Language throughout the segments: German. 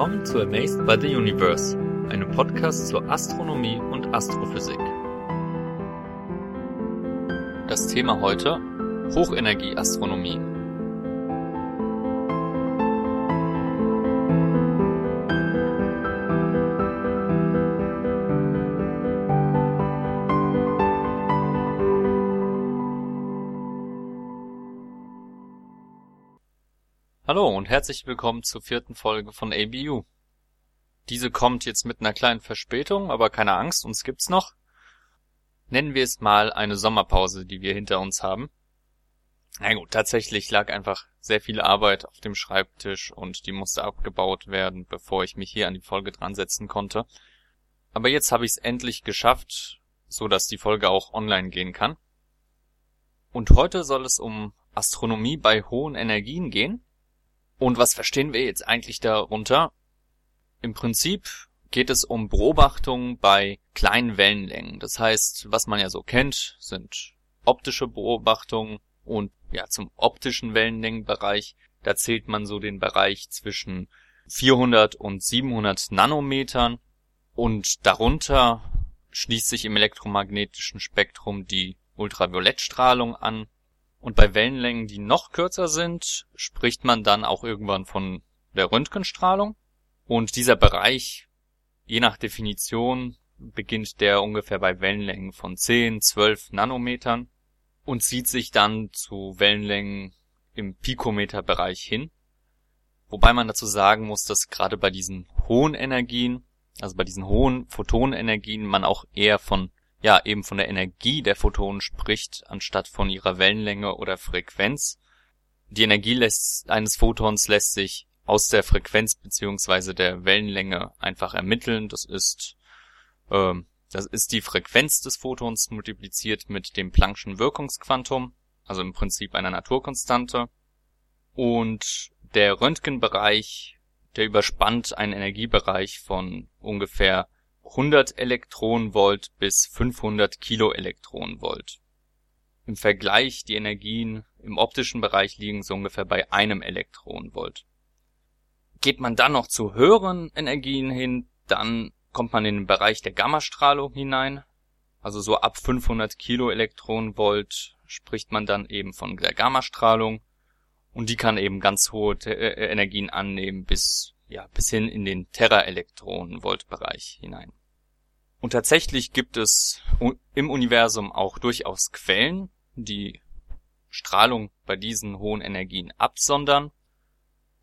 willkommen zu Amazed by the Universe, einem Podcast zur Astronomie und Astrophysik. Das Thema heute Hochenergieastronomie. Hallo und herzlich willkommen zur vierten Folge von ABU. Diese kommt jetzt mit einer kleinen Verspätung, aber keine Angst, uns gibt's noch. Nennen wir es mal eine Sommerpause, die wir hinter uns haben. Na gut, tatsächlich lag einfach sehr viel Arbeit auf dem Schreibtisch und die musste abgebaut werden, bevor ich mich hier an die Folge dran setzen konnte. Aber jetzt habe ich es endlich geschafft, so dass die Folge auch online gehen kann. Und heute soll es um Astronomie bei hohen Energien gehen und was verstehen wir jetzt eigentlich darunter? Im Prinzip geht es um Beobachtungen bei kleinen Wellenlängen. Das heißt, was man ja so kennt, sind optische Beobachtungen und ja, zum optischen Wellenlängenbereich, da zählt man so den Bereich zwischen 400 und 700 Nanometern und darunter schließt sich im elektromagnetischen Spektrum die Ultraviolettstrahlung an und bei Wellenlängen, die noch kürzer sind, spricht man dann auch irgendwann von der Röntgenstrahlung. Und dieser Bereich, je nach Definition, beginnt der ungefähr bei Wellenlängen von 10, 12 Nanometern und zieht sich dann zu Wellenlängen im Pikometerbereich hin. Wobei man dazu sagen muss, dass gerade bei diesen hohen Energien, also bei diesen hohen Photonenergien, man auch eher von ja eben von der Energie der Photonen spricht, anstatt von ihrer Wellenlänge oder Frequenz. Die Energie lässt, eines Photons lässt sich aus der Frequenz beziehungsweise der Wellenlänge einfach ermitteln. Das ist, äh, das ist die Frequenz des Photons multipliziert mit dem Planck'schen Wirkungsquantum, also im Prinzip einer Naturkonstante. Und der Röntgenbereich, der überspannt einen Energiebereich von ungefähr 100 Elektronenvolt bis 500 Kiloelektronenvolt. Im Vergleich die Energien im optischen Bereich liegen so ungefähr bei einem Elektronenvolt. Geht man dann noch zu höheren Energien hin, dann kommt man in den Bereich der Gammastrahlung hinein. Also so ab 500 Kiloelektronenvolt spricht man dann eben von der Gammastrahlung und die kann eben ganz hohe äh, Energien annehmen bis ja bis hin in den Teraelektronenvolt-Bereich hinein. Und tatsächlich gibt es im Universum auch durchaus Quellen, die Strahlung bei diesen hohen Energien absondern.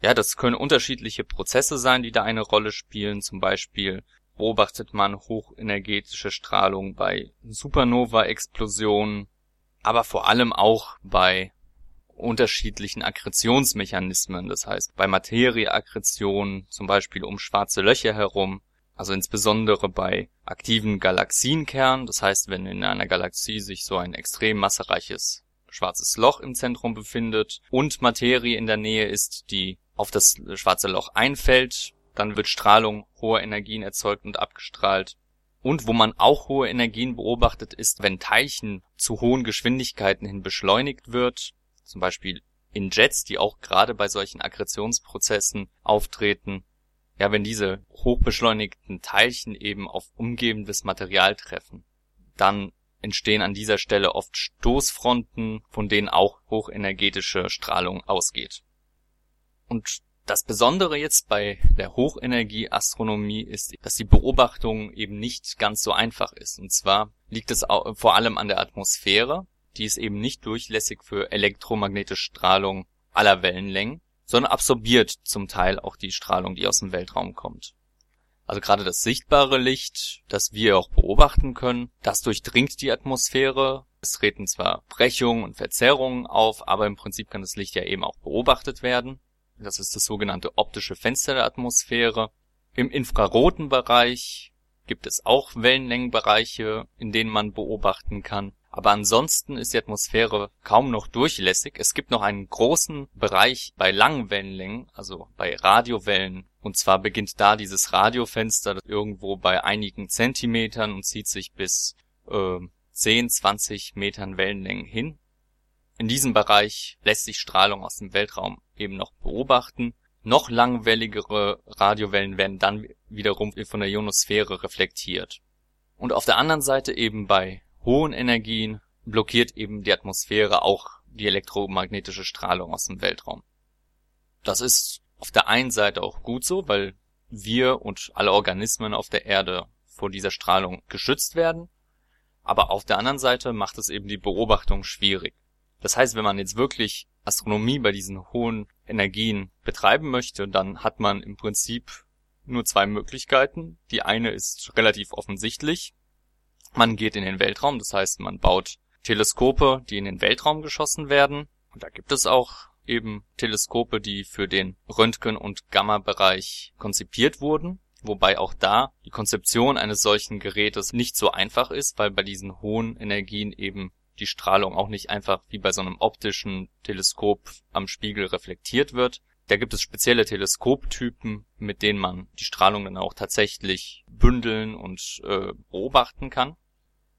Ja, das können unterschiedliche Prozesse sein, die da eine Rolle spielen. Zum Beispiel beobachtet man hochenergetische Strahlung bei Supernova-Explosionen, aber vor allem auch bei unterschiedlichen Akkretionsmechanismen, das heißt bei Materieakkretion, zum Beispiel um schwarze Löcher herum, also insbesondere bei aktiven Galaxienkernen, das heißt, wenn in einer Galaxie sich so ein extrem massereiches schwarzes Loch im Zentrum befindet und Materie in der Nähe ist, die auf das schwarze Loch einfällt, dann wird Strahlung hoher Energien erzeugt und abgestrahlt. Und wo man auch hohe Energien beobachtet, ist, wenn Teilchen zu hohen Geschwindigkeiten hin beschleunigt wird, zum Beispiel in Jets, die auch gerade bei solchen Akkretionsprozessen auftreten, ja, wenn diese hochbeschleunigten Teilchen eben auf umgebendes Material treffen, dann entstehen an dieser Stelle oft Stoßfronten, von denen auch hochenergetische Strahlung ausgeht. Und das Besondere jetzt bei der Hochenergieastronomie ist, dass die Beobachtung eben nicht ganz so einfach ist. Und zwar liegt es vor allem an der Atmosphäre, die ist eben nicht durchlässig für elektromagnetische Strahlung aller Wellenlängen sondern absorbiert zum Teil auch die Strahlung, die aus dem Weltraum kommt. Also gerade das sichtbare Licht, das wir auch beobachten können, das durchdringt die Atmosphäre. Es treten zwar Brechungen und Verzerrungen auf, aber im Prinzip kann das Licht ja eben auch beobachtet werden. Das ist das sogenannte optische Fenster der Atmosphäre. Im infraroten Bereich gibt es auch Wellenlängenbereiche, in denen man beobachten kann. Aber ansonsten ist die Atmosphäre kaum noch durchlässig. Es gibt noch einen großen Bereich bei langen Wellenlängen, also bei Radiowellen. Und zwar beginnt da dieses Radiofenster irgendwo bei einigen Zentimetern und zieht sich bis äh, 10, 20 Metern Wellenlängen hin. In diesem Bereich lässt sich Strahlung aus dem Weltraum eben noch beobachten. Noch langwelligere Radiowellen werden dann wiederum von der Ionosphäre reflektiert. Und auf der anderen Seite eben bei hohen Energien blockiert eben die Atmosphäre auch die elektromagnetische Strahlung aus dem Weltraum. Das ist auf der einen Seite auch gut so, weil wir und alle Organismen auf der Erde vor dieser Strahlung geschützt werden, aber auf der anderen Seite macht es eben die Beobachtung schwierig. Das heißt, wenn man jetzt wirklich Astronomie bei diesen hohen Energien betreiben möchte, dann hat man im Prinzip nur zwei Möglichkeiten. Die eine ist relativ offensichtlich. Man geht in den Weltraum, das heißt, man baut Teleskope, die in den Weltraum geschossen werden. Und da gibt es auch eben Teleskope, die für den Röntgen- und Gamma-Bereich konzipiert wurden. Wobei auch da die Konzeption eines solchen Gerätes nicht so einfach ist, weil bei diesen hohen Energien eben die Strahlung auch nicht einfach wie bei so einem optischen Teleskop am Spiegel reflektiert wird. Da gibt es spezielle Teleskoptypen, mit denen man die Strahlung dann auch tatsächlich bündeln und äh, beobachten kann.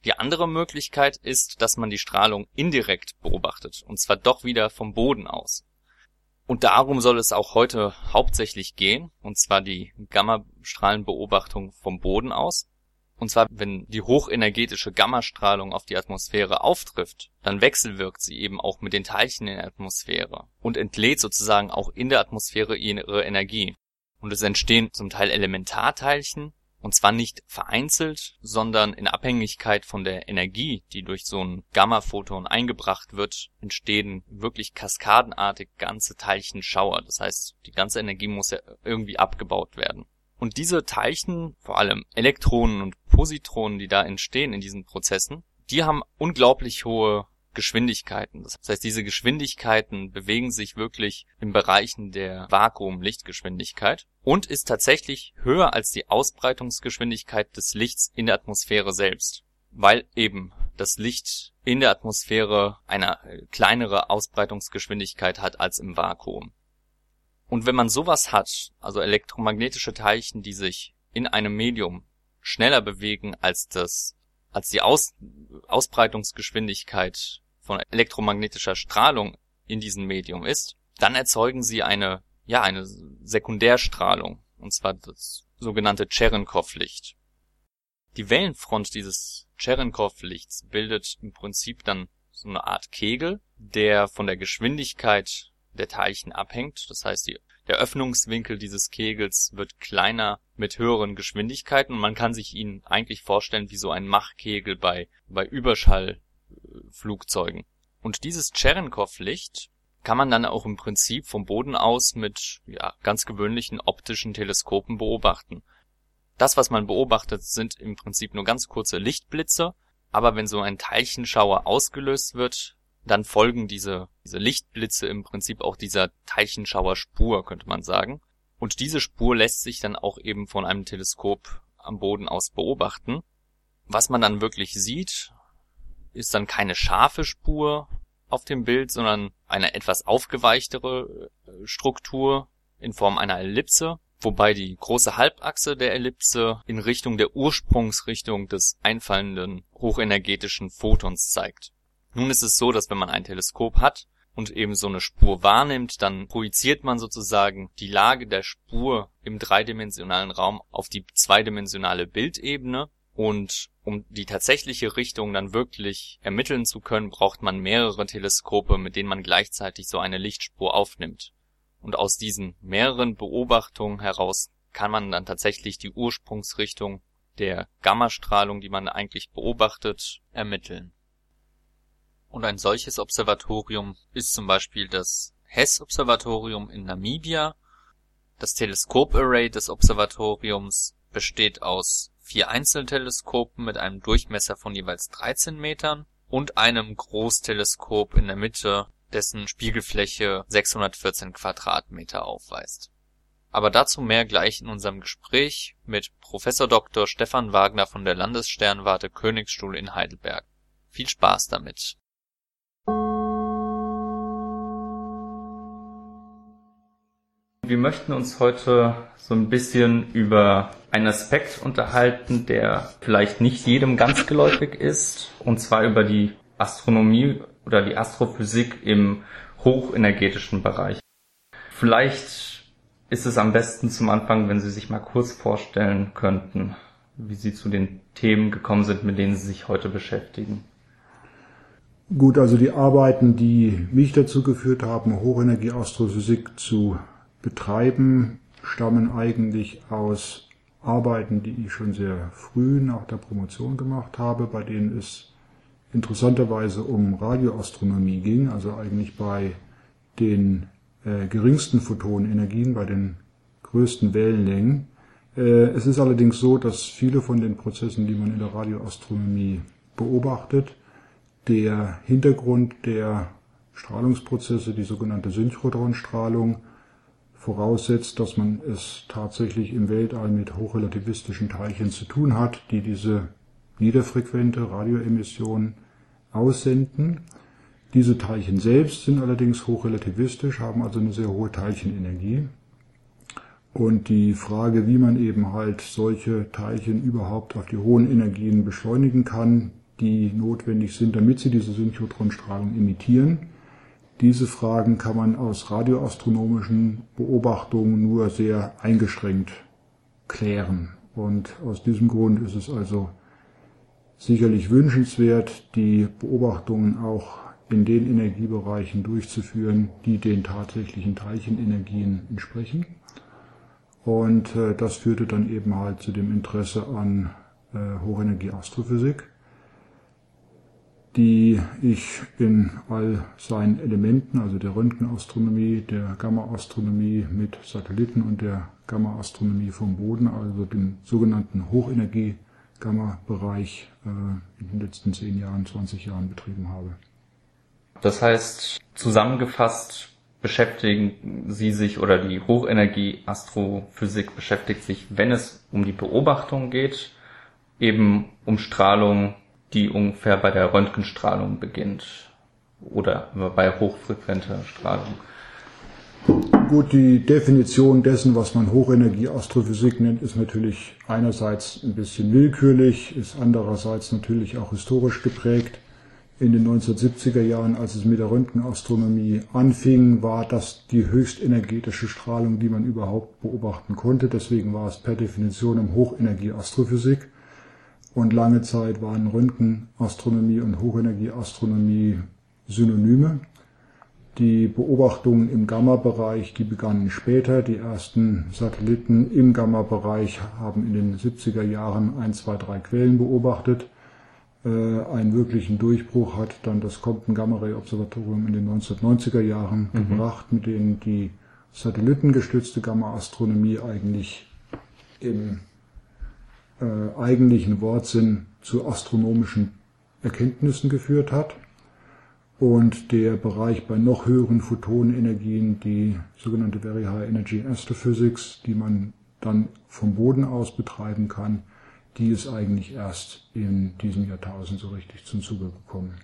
Die andere Möglichkeit ist, dass man die Strahlung indirekt beobachtet, und zwar doch wieder vom Boden aus. Und darum soll es auch heute hauptsächlich gehen, und zwar die Gammastrahlenbeobachtung vom Boden aus. Und zwar, wenn die hochenergetische Gammastrahlung auf die Atmosphäre auftrifft, dann wechselwirkt sie eben auch mit den Teilchen in der Atmosphäre und entlädt sozusagen auch in der Atmosphäre ihre Energie. Und es entstehen zum Teil Elementarteilchen, und zwar nicht vereinzelt, sondern in Abhängigkeit von der Energie, die durch so ein Gamma-Photon eingebracht wird, entstehen wirklich kaskadenartig ganze Teilchenschauer. Das heißt, die ganze Energie muss ja irgendwie abgebaut werden. Und diese Teilchen, vor allem Elektronen und Positronen, die da entstehen in diesen Prozessen, die haben unglaublich hohe Geschwindigkeiten. Das heißt, diese Geschwindigkeiten bewegen sich wirklich in Bereichen der Vakuum-Lichtgeschwindigkeit und ist tatsächlich höher als die Ausbreitungsgeschwindigkeit des Lichts in der Atmosphäre selbst, weil eben das Licht in der Atmosphäre eine kleinere Ausbreitungsgeschwindigkeit hat als im Vakuum. Und wenn man sowas hat, also elektromagnetische Teilchen, die sich in einem Medium schneller bewegen als das als die Aus Ausbreitungsgeschwindigkeit von elektromagnetischer Strahlung in diesem Medium ist, dann erzeugen sie eine, ja, eine Sekundärstrahlung, und zwar das sogenannte Cherenkov-Licht. Die Wellenfront dieses Cherenkov-Lichts bildet im Prinzip dann so eine Art Kegel, der von der Geschwindigkeit der Teilchen abhängt. Das heißt, die, der Öffnungswinkel dieses Kegels wird kleiner mit höheren Geschwindigkeiten und man kann sich ihn eigentlich vorstellen wie so ein Machkegel bei, bei Überschall Flugzeugen. Und dieses Cherenkov-Licht kann man dann auch im Prinzip vom Boden aus mit ja, ganz gewöhnlichen optischen Teleskopen beobachten. Das, was man beobachtet, sind im Prinzip nur ganz kurze Lichtblitze, aber wenn so ein Teilchenschauer ausgelöst wird, dann folgen diese, diese Lichtblitze im Prinzip auch dieser Teilchenschauerspur, könnte man sagen. Und diese Spur lässt sich dann auch eben von einem Teleskop am Boden aus beobachten. Was man dann wirklich sieht, ist dann keine scharfe Spur auf dem Bild, sondern eine etwas aufgeweichtere äh, Struktur in Form einer Ellipse, wobei die große Halbachse der Ellipse in Richtung der Ursprungsrichtung des einfallenden hochenergetischen Photons zeigt. Nun ist es so, dass wenn man ein Teleskop hat und eben so eine Spur wahrnimmt, dann projiziert man sozusagen die Lage der Spur im dreidimensionalen Raum auf die zweidimensionale Bildebene und um die tatsächliche Richtung dann wirklich ermitteln zu können, braucht man mehrere Teleskope, mit denen man gleichzeitig so eine Lichtspur aufnimmt. Und aus diesen mehreren Beobachtungen heraus kann man dann tatsächlich die Ursprungsrichtung der Gammastrahlung, die man eigentlich beobachtet, ermitteln. Und ein solches Observatorium ist zum Beispiel das Hess-Observatorium in Namibia. Das Teleskoparray des Observatoriums besteht aus vier Einzelteleskopen mit einem Durchmesser von jeweils 13 Metern und einem Großteleskop in der Mitte, dessen Spiegelfläche 614 Quadratmeter aufweist. Aber dazu mehr gleich in unserem Gespräch mit Professor Dr. Stefan Wagner von der Landessternwarte Königsstuhl in Heidelberg. Viel Spaß damit! Wir möchten uns heute so ein bisschen über einen Aspekt unterhalten, der vielleicht nicht jedem ganz geläufig ist, und zwar über die Astronomie oder die Astrophysik im hochenergetischen Bereich. Vielleicht ist es am besten zum Anfang, wenn Sie sich mal kurz vorstellen könnten, wie Sie zu den Themen gekommen sind, mit denen Sie sich heute beschäftigen. Gut, also die Arbeiten, die mich dazu geführt haben, Hochenergie-Astrophysik zu betreiben, stammen eigentlich aus Arbeiten, die ich schon sehr früh nach der Promotion gemacht habe, bei denen es interessanterweise um Radioastronomie ging, also eigentlich bei den äh, geringsten Photonenergien, bei den größten Wellenlängen. Äh, es ist allerdings so, dass viele von den Prozessen, die man in der Radioastronomie beobachtet, der Hintergrund der Strahlungsprozesse, die sogenannte Synchrotronstrahlung, voraussetzt, dass man es tatsächlich im Weltall mit hochrelativistischen Teilchen zu tun hat, die diese niederfrequente Radioemission aussenden. Diese Teilchen selbst sind allerdings hochrelativistisch, haben also eine sehr hohe Teilchenenergie. Und die Frage, wie man eben halt solche Teilchen überhaupt auf die hohen Energien beschleunigen kann, die notwendig sind, damit sie diese Synchrotronstrahlung emittieren, diese Fragen kann man aus radioastronomischen Beobachtungen nur sehr eingeschränkt klären. Und aus diesem Grund ist es also sicherlich wünschenswert, die Beobachtungen auch in den Energiebereichen durchzuführen, die den tatsächlichen Teilchenenergien entsprechen. Und äh, das führte dann eben halt zu dem Interesse an äh, Hochenergie-Astrophysik die ich in all seinen Elementen, also der Röntgenastronomie, der Gammaastronomie mit Satelliten und der Gammaastronomie vom Boden, also dem sogenannten Hochenergie-Gamma-Bereich äh, in den letzten zehn Jahren, 20 Jahren betrieben habe. Das heißt, zusammengefasst beschäftigen Sie sich oder die Hochenergie-Astrophysik beschäftigt sich, wenn es um die Beobachtung geht, eben um Strahlung die ungefähr bei der Röntgenstrahlung beginnt oder bei hochfrequenter Strahlung. Gut, die Definition dessen, was man Hochenergie-Astrophysik nennt, ist natürlich einerseits ein bisschen willkürlich, ist andererseits natürlich auch historisch geprägt. In den 1970er Jahren, als es mit der Röntgenastronomie anfing, war das die höchstenergetische Strahlung, die man überhaupt beobachten konnte. Deswegen war es per Definition um Hochenergie-Astrophysik. Und lange Zeit waren Röntgenastronomie und Hochenergieastronomie Synonyme. Die Beobachtungen im Gamma-Bereich, die begannen später. Die ersten Satelliten im Gamma-Bereich haben in den 70er Jahren ein, zwei, drei Quellen beobachtet. Äh, einen wirklichen Durchbruch hat dann das Compton Gamma Ray Observatorium in den 1990er Jahren mhm. gebracht, mit denen die satellitengestützte Gamma-Astronomie eigentlich im äh, eigentlichen Wortsinn zu astronomischen Erkenntnissen geführt hat. Und der Bereich bei noch höheren Photonenergien, die sogenannte Very High Energy Astrophysics, die man dann vom Boden aus betreiben kann, die ist eigentlich erst in diesem Jahrtausend so richtig zum Zuge gekommen.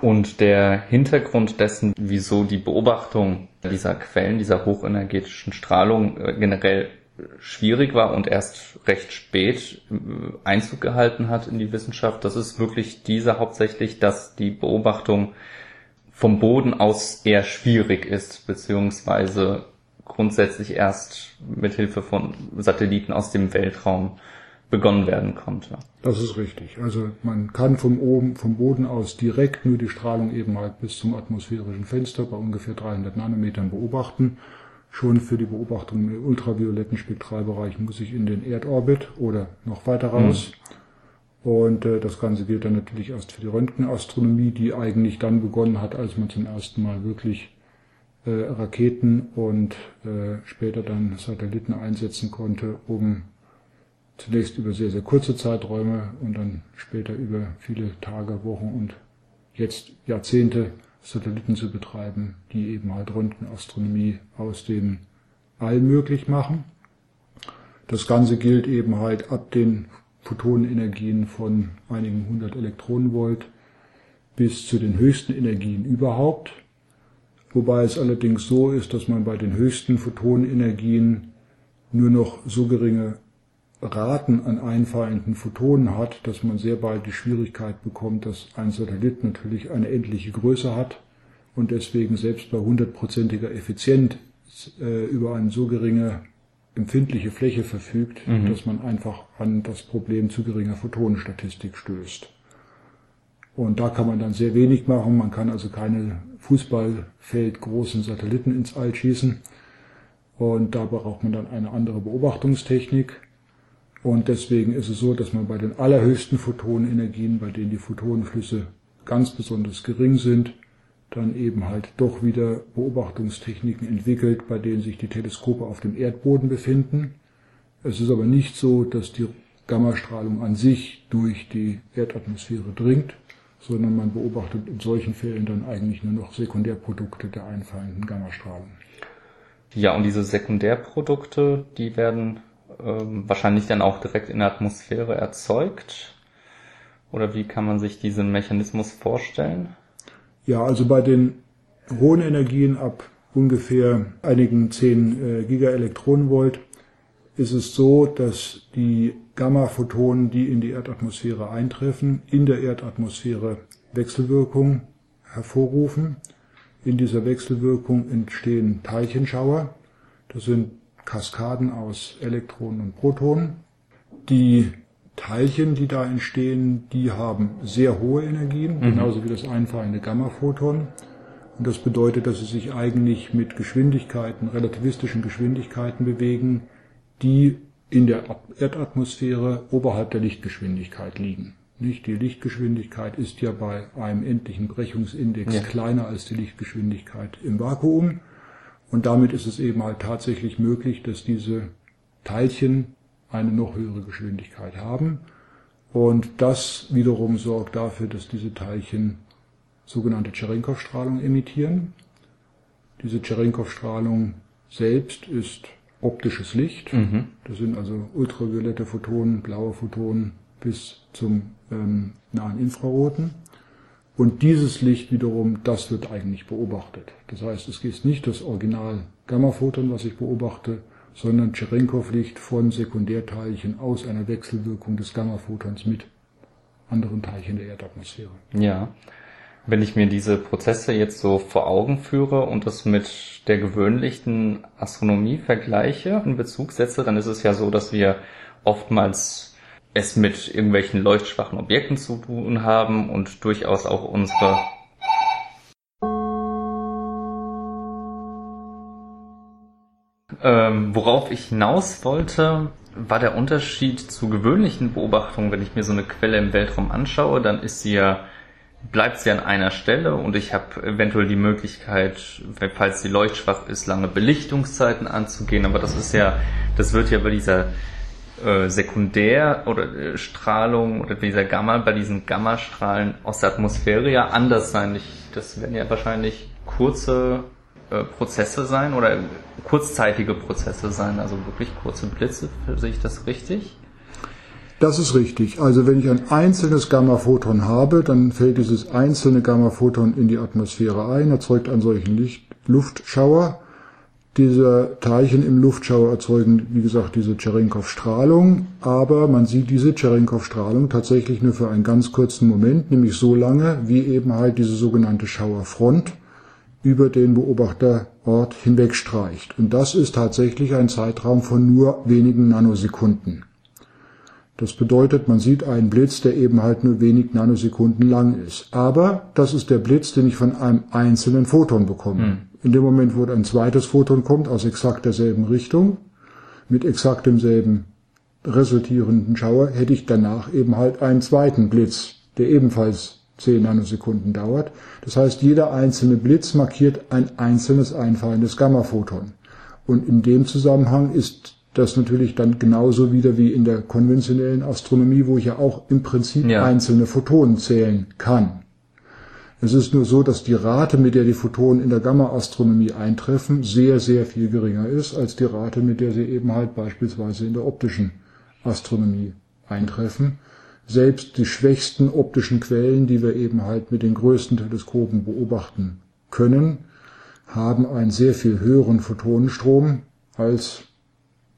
Und der Hintergrund dessen, wieso die Beobachtung dieser Quellen, dieser hochenergetischen Strahlung äh, generell schwierig war und erst recht spät äh, Einzug gehalten hat in die Wissenschaft, das ist wirklich diese hauptsächlich, dass die Beobachtung vom Boden aus eher schwierig ist, beziehungsweise grundsätzlich erst mit Hilfe von Satelliten aus dem Weltraum begonnen werden konnte. Das ist richtig. Also man kann vom, oben, vom Boden aus direkt nur die Strahlung eben halt bis zum atmosphärischen Fenster bei ungefähr 300 Nanometern beobachten Schon für die Beobachtung im ultravioletten Spektralbereich muss ich in den Erdorbit oder noch weiter raus. Mhm. Und äh, das Ganze gilt dann natürlich erst für die Röntgenastronomie, die eigentlich dann begonnen hat, als man zum ersten Mal wirklich äh, Raketen und äh, später dann Satelliten einsetzen konnte, um zunächst über sehr, sehr kurze Zeiträume und dann später über viele Tage, Wochen und jetzt Jahrzehnte Satelliten zu betreiben, die eben halt Röntgenastronomie aus dem All möglich machen. Das Ganze gilt eben halt ab den Photonenergien von einigen hundert Elektronenvolt bis zu den höchsten Energien überhaupt. Wobei es allerdings so ist, dass man bei den höchsten Photonenergien nur noch so geringe Raten an einfallenden Photonen hat, dass man sehr bald die Schwierigkeit bekommt, dass ein Satellit natürlich eine endliche Größe hat und deswegen selbst bei hundertprozentiger Effizienz äh, über eine so geringe empfindliche Fläche verfügt, Mhm. dass man einfach an das Problem zu geringer Photonenstatistik stößt. Und da kann man dann sehr wenig machen. Man kann also keine Fußballfeldgroßen Satelliten ins All schießen. Und da braucht man dann eine andere Beobachtungstechnik. Und deswegen ist es so, dass man bei den allerhöchsten Photonenergien, bei denen die Photonenflüsse ganz besonders gering sind, dann eben halt doch wieder Beobachtungstechniken entwickelt, bei denen sich die Teleskope auf dem Erdboden befinden. Es ist aber nicht so, dass die Gammastrahlung an sich durch die Erdatmosphäre dringt, sondern man beobachtet in solchen Fällen dann eigentlich nur noch Sekundärprodukte der einfallenden Gammastrahlung. Ja, und diese Sekundärprodukte, die werden ähm, wahrscheinlich dann auch direkt in der Atmosphäre erzeugt. Oder wie kann man sich diesen Mechanismus vorstellen? Ja, also bei den hohen Energien ab ungefähr einigen 10 äh, Gigaelektronenvolt ist es so, dass die Gamma-Photonen, die in die Erdatmosphäre eintreffen, in der Erdatmosphäre Wechselwirkung hervorrufen. In dieser Wechselwirkung entstehen Teilchenschauer. Das sind Kaskaden aus Elektronen und Protonen. Die Teilchen, die da entstehen, die haben sehr hohe Energien, genauso wie das einfallende Gammaphoton. Und das bedeutet, dass sie sich eigentlich mit Geschwindigkeiten, relativistischen Geschwindigkeiten bewegen, die in der Erdatmosphäre oberhalb der Lichtgeschwindigkeit liegen. Nicht? Die Lichtgeschwindigkeit ist ja bei einem endlichen Brechungsindex Ja. kleiner als die Lichtgeschwindigkeit im Vakuum. Und damit ist es eben halt tatsächlich möglich, dass diese Teilchen eine noch höhere Geschwindigkeit haben. Und das wiederum sorgt dafür, dass diese Teilchen sogenannte Cherenkov-Strahlung emittieren. Diese Cherenkov-Strahlung selbst ist optisches Licht. Mhm. Das sind also ultraviolette Photonen, blaue Photonen bis zum ähm, nahen Infraroten. Und dieses Licht wiederum, das wird eigentlich beobachtet. Das heißt, es ist nicht das Original Gammaphoton, was ich beobachte, sondern Cherenkov-Licht von Sekundärteilchen aus einer Wechselwirkung des Gammaphotons mit anderen Teilchen der Erdatmosphäre. Ja. Wenn ich mir diese Prozesse jetzt so vor Augen führe und das mit der gewöhnlichen Astronomie vergleiche, in Bezug setze, dann ist es ja so, dass wir oftmals es mit irgendwelchen leuchtschwachen Objekten zu tun haben und durchaus auch unsere Ähm, worauf ich hinaus wollte, war der Unterschied zu gewöhnlichen Beobachtungen. Wenn ich mir so eine Quelle im Weltraum anschaue, dann ist sie ja, bleibt sie an einer Stelle und ich habe eventuell die Möglichkeit, falls sie leuchtschwach ist, lange Belichtungszeiten anzugehen. Aber das ist ja, das wird ja bei dieser äh, Sekundär- oder äh, Strahlung oder dieser Gamma, bei diesen Gammastrahlen aus der Atmosphäre ja anders sein. Ich, das werden ja wahrscheinlich kurze äh, Prozesse sein oder kurzzeitige Prozesse sein, also wirklich kurze Blitze, sehe ich das richtig? Das ist richtig. Also wenn ich ein einzelnes Gammaphoton habe, dann fällt dieses einzelne Gammaphoton in die Atmosphäre ein, erzeugt einen solchen Licht Luftschauer. Diese Teilchen im Luftschauer erzeugen, wie gesagt, diese Cherenkov-Strahlung, aber man sieht diese Cherenkov-Strahlung tatsächlich nur für einen ganz kurzen Moment, nämlich so lange, wie eben halt diese sogenannte Schauerfront über den Beobachterort hinwegstreicht. Und das ist tatsächlich ein Zeitraum von nur wenigen Nanosekunden. Das bedeutet, man sieht einen Blitz, der eben halt nur wenig Nanosekunden lang ist. Aber das ist der Blitz, den ich von einem einzelnen Photon bekomme. In dem Moment, wo ein zweites Photon kommt, aus exakt derselben Richtung, mit exakt demselben resultierenden Schauer, hätte ich danach eben halt einen zweiten Blitz, der ebenfalls 10 Nanosekunden dauert. Das heißt, jeder einzelne Blitz markiert ein einzelnes einfallendes Gammaphoton. Und in dem Zusammenhang ist das natürlich dann genauso wieder wie in der konventionellen Astronomie, wo ich ja auch im Prinzip Ja. einzelne Photonen zählen kann. Es ist nur so, dass die Rate, mit der die Photonen in der Gamma-Astronomie eintreffen, sehr, sehr viel geringer ist als die Rate, mit der sie eben halt beispielsweise in der optischen Astronomie eintreffen. Selbst die schwächsten optischen Quellen, die wir eben halt mit den größten Teleskopen beobachten können, haben einen sehr viel höheren Photonenstrom als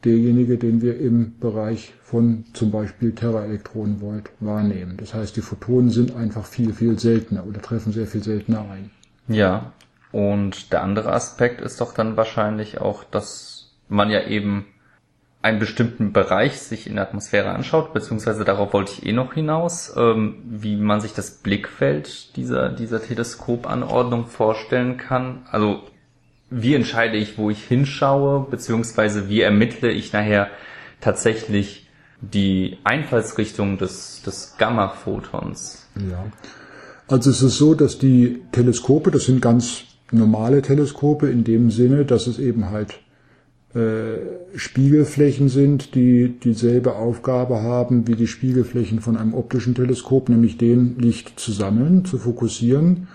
derjenige, den wir im Bereich von zum Beispiel Teraelektronenvolt wahrnehmen. Das heißt, die Photonen sind einfach viel, viel seltener oder treffen sehr viel seltener ein. Ja. Und der andere Aspekt ist doch dann wahrscheinlich auch, dass man ja eben einen bestimmten Bereich sich in der Atmosphäre anschaut, beziehungsweise darauf wollte ich eh noch hinaus, ähm, wie man sich das Blickfeld dieser, dieser Teleskopanordnung vorstellen kann. Also wie entscheide ich, wo ich hinschaue, beziehungsweise wie ermittle ich nachher tatsächlich die Einfallsrichtung des, des Gamma-Photons? Ja. Also es ist so, dass die Teleskope, das sind ganz normale Teleskope in dem Sinne, dass es eben halt äh, Spiegelflächen sind, die dieselbe Aufgabe haben wie die Spiegelflächen von einem optischen Teleskop, nämlich den Licht zu sammeln, zu fokussieren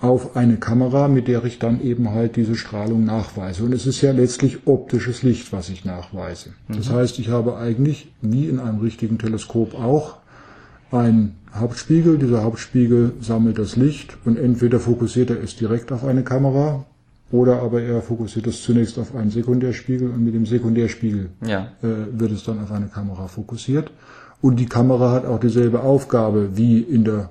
auf eine Kamera, mit der ich dann eben halt diese Strahlung nachweise. Und es ist ja letztlich optisches Licht, was ich nachweise. Mhm. Das heißt, ich habe eigentlich, wie in einem richtigen Teleskop auch, einen Hauptspiegel. Dieser Hauptspiegel sammelt das Licht und entweder fokussiert er es direkt auf eine Kamera oder aber er fokussiert es zunächst auf einen Sekundärspiegel und mit dem Sekundärspiegel ja. äh, wird es dann auf eine Kamera fokussiert. Und die Kamera hat auch dieselbe Aufgabe wie in der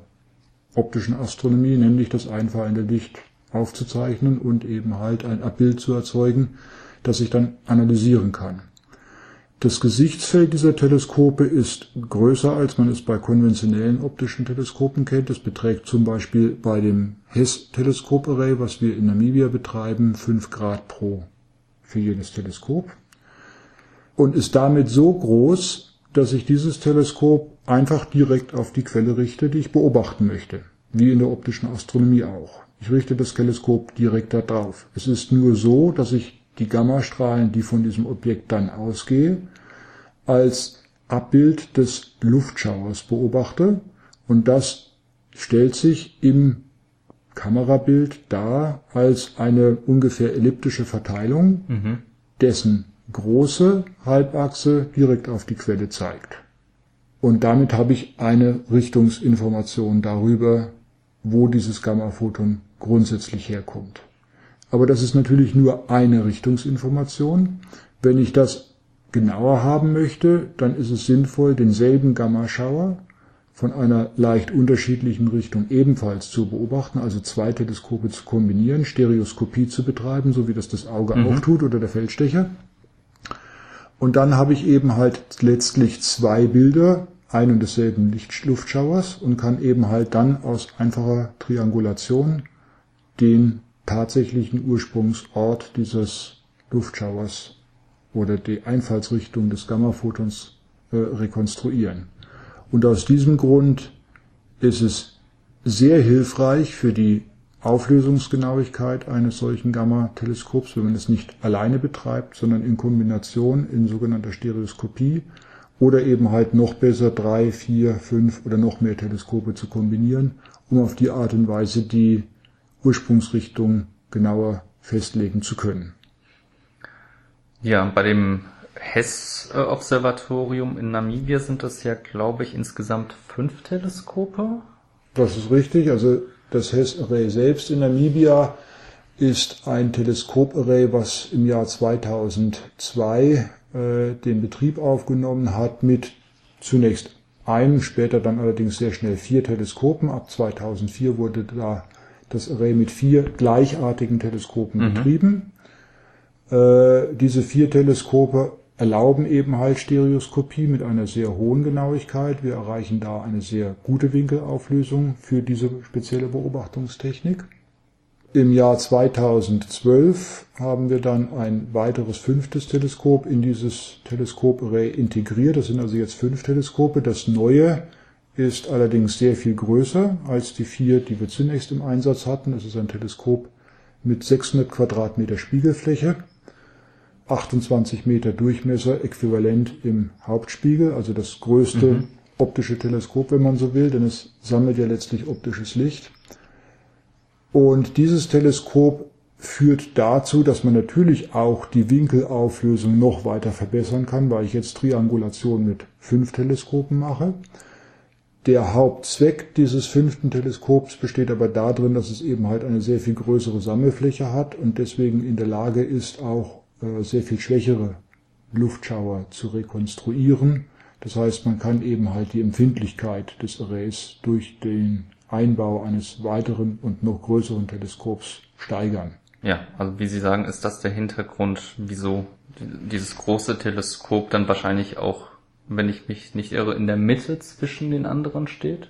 optischen Astronomie, nämlich das einfallende Licht aufzuzeichnen und eben halt ein Abbild zu erzeugen, das ich dann analysieren kann. Das Gesichtsfeld dieser Teleskope ist größer, als man es bei konventionellen optischen Teleskopen kennt. Es beträgt zum Beispiel bei dem HESS-Teleskoparray, was wir in Namibia betreiben, 5 Grad pro für jedes Teleskop und ist damit so groß, dass ich dieses Teleskop einfach direkt auf die Quelle richte, die ich beobachten möchte, wie in der optischen Astronomie auch. Ich richte das Teleskop direkt da drauf. Es ist nur so, dass ich die Gammastrahlen, die von diesem Objekt dann ausgehen, als Abbild des Luftschauers beobachte und das stellt sich im Kamerabild dar als eine ungefähr elliptische Verteilung, mhm. dessen große Halbachse direkt auf die Quelle zeigt. Und damit habe ich eine Richtungsinformation darüber, wo dieses Gammaphoton grundsätzlich herkommt. Aber das ist natürlich nur eine Richtungsinformation. Wenn ich das genauer haben möchte, dann ist es sinnvoll, denselben Gammaschauer von einer leicht unterschiedlichen Richtung ebenfalls zu beobachten, also zwei Teleskope zu kombinieren, Stereoskopie zu betreiben, so wie das das Auge mhm. auch tut oder der Feldstecher. Und dann habe ich eben halt letztlich zwei Bilder ein und desselben Lichtluftschauers und kann eben halt dann aus einfacher Triangulation den tatsächlichen Ursprungsort dieses Luftschauers oder die Einfallsrichtung des Gammaphotons äh, rekonstruieren. Und aus diesem Grund ist es sehr hilfreich für die Auflösungsgenauigkeit eines solchen Gamma-Teleskops, wenn man es nicht alleine betreibt, sondern in Kombination in sogenannter Stereoskopie oder eben halt noch besser drei, vier, fünf oder noch mehr Teleskope zu kombinieren, um auf die Art und Weise die Ursprungsrichtung genauer festlegen zu können. Ja, bei dem Hess-Observatorium in Namibia sind das ja, glaube ich, insgesamt fünf Teleskope. Das ist richtig. Also das Hess-Array selbst in Namibia ist ein Teleskoparray, was im Jahr 2002 äh, den Betrieb aufgenommen hat mit zunächst einem, später dann allerdings sehr schnell vier Teleskopen. Ab 2004 wurde da das Array mit vier gleichartigen Teleskopen mhm. betrieben. Äh, diese vier Teleskope erlauben eben halt Stereoskopie mit einer sehr hohen Genauigkeit. Wir erreichen da eine sehr gute Winkelauflösung für diese spezielle Beobachtungstechnik. Im Jahr 2012 haben wir dann ein weiteres fünftes Teleskop in dieses Teleskoparray integriert. Das sind also jetzt fünf Teleskope. Das neue ist allerdings sehr viel größer als die vier, die wir zunächst im Einsatz hatten. Es ist ein Teleskop mit 600 Quadratmeter Spiegelfläche 28 Meter Durchmesser äquivalent im Hauptspiegel, also das größte mhm. optische Teleskop, wenn man so will, denn es sammelt ja letztlich optisches Licht. Und dieses Teleskop führt dazu, dass man natürlich auch die Winkelauflösung noch weiter verbessern kann, weil ich jetzt Triangulation mit fünf Teleskopen mache. Der Hauptzweck dieses fünften Teleskops besteht aber darin, dass es eben halt eine sehr viel größere Sammelfläche hat und deswegen in der Lage ist, auch sehr viel schwächere Luftschauer zu rekonstruieren. Das heißt, man kann eben halt die Empfindlichkeit des Arrays durch den Einbau eines weiteren und noch größeren Teleskops steigern. Ja, also wie Sie sagen, ist das der Hintergrund, wieso dieses große Teleskop dann wahrscheinlich auch, wenn ich mich nicht irre, in der Mitte zwischen den anderen steht.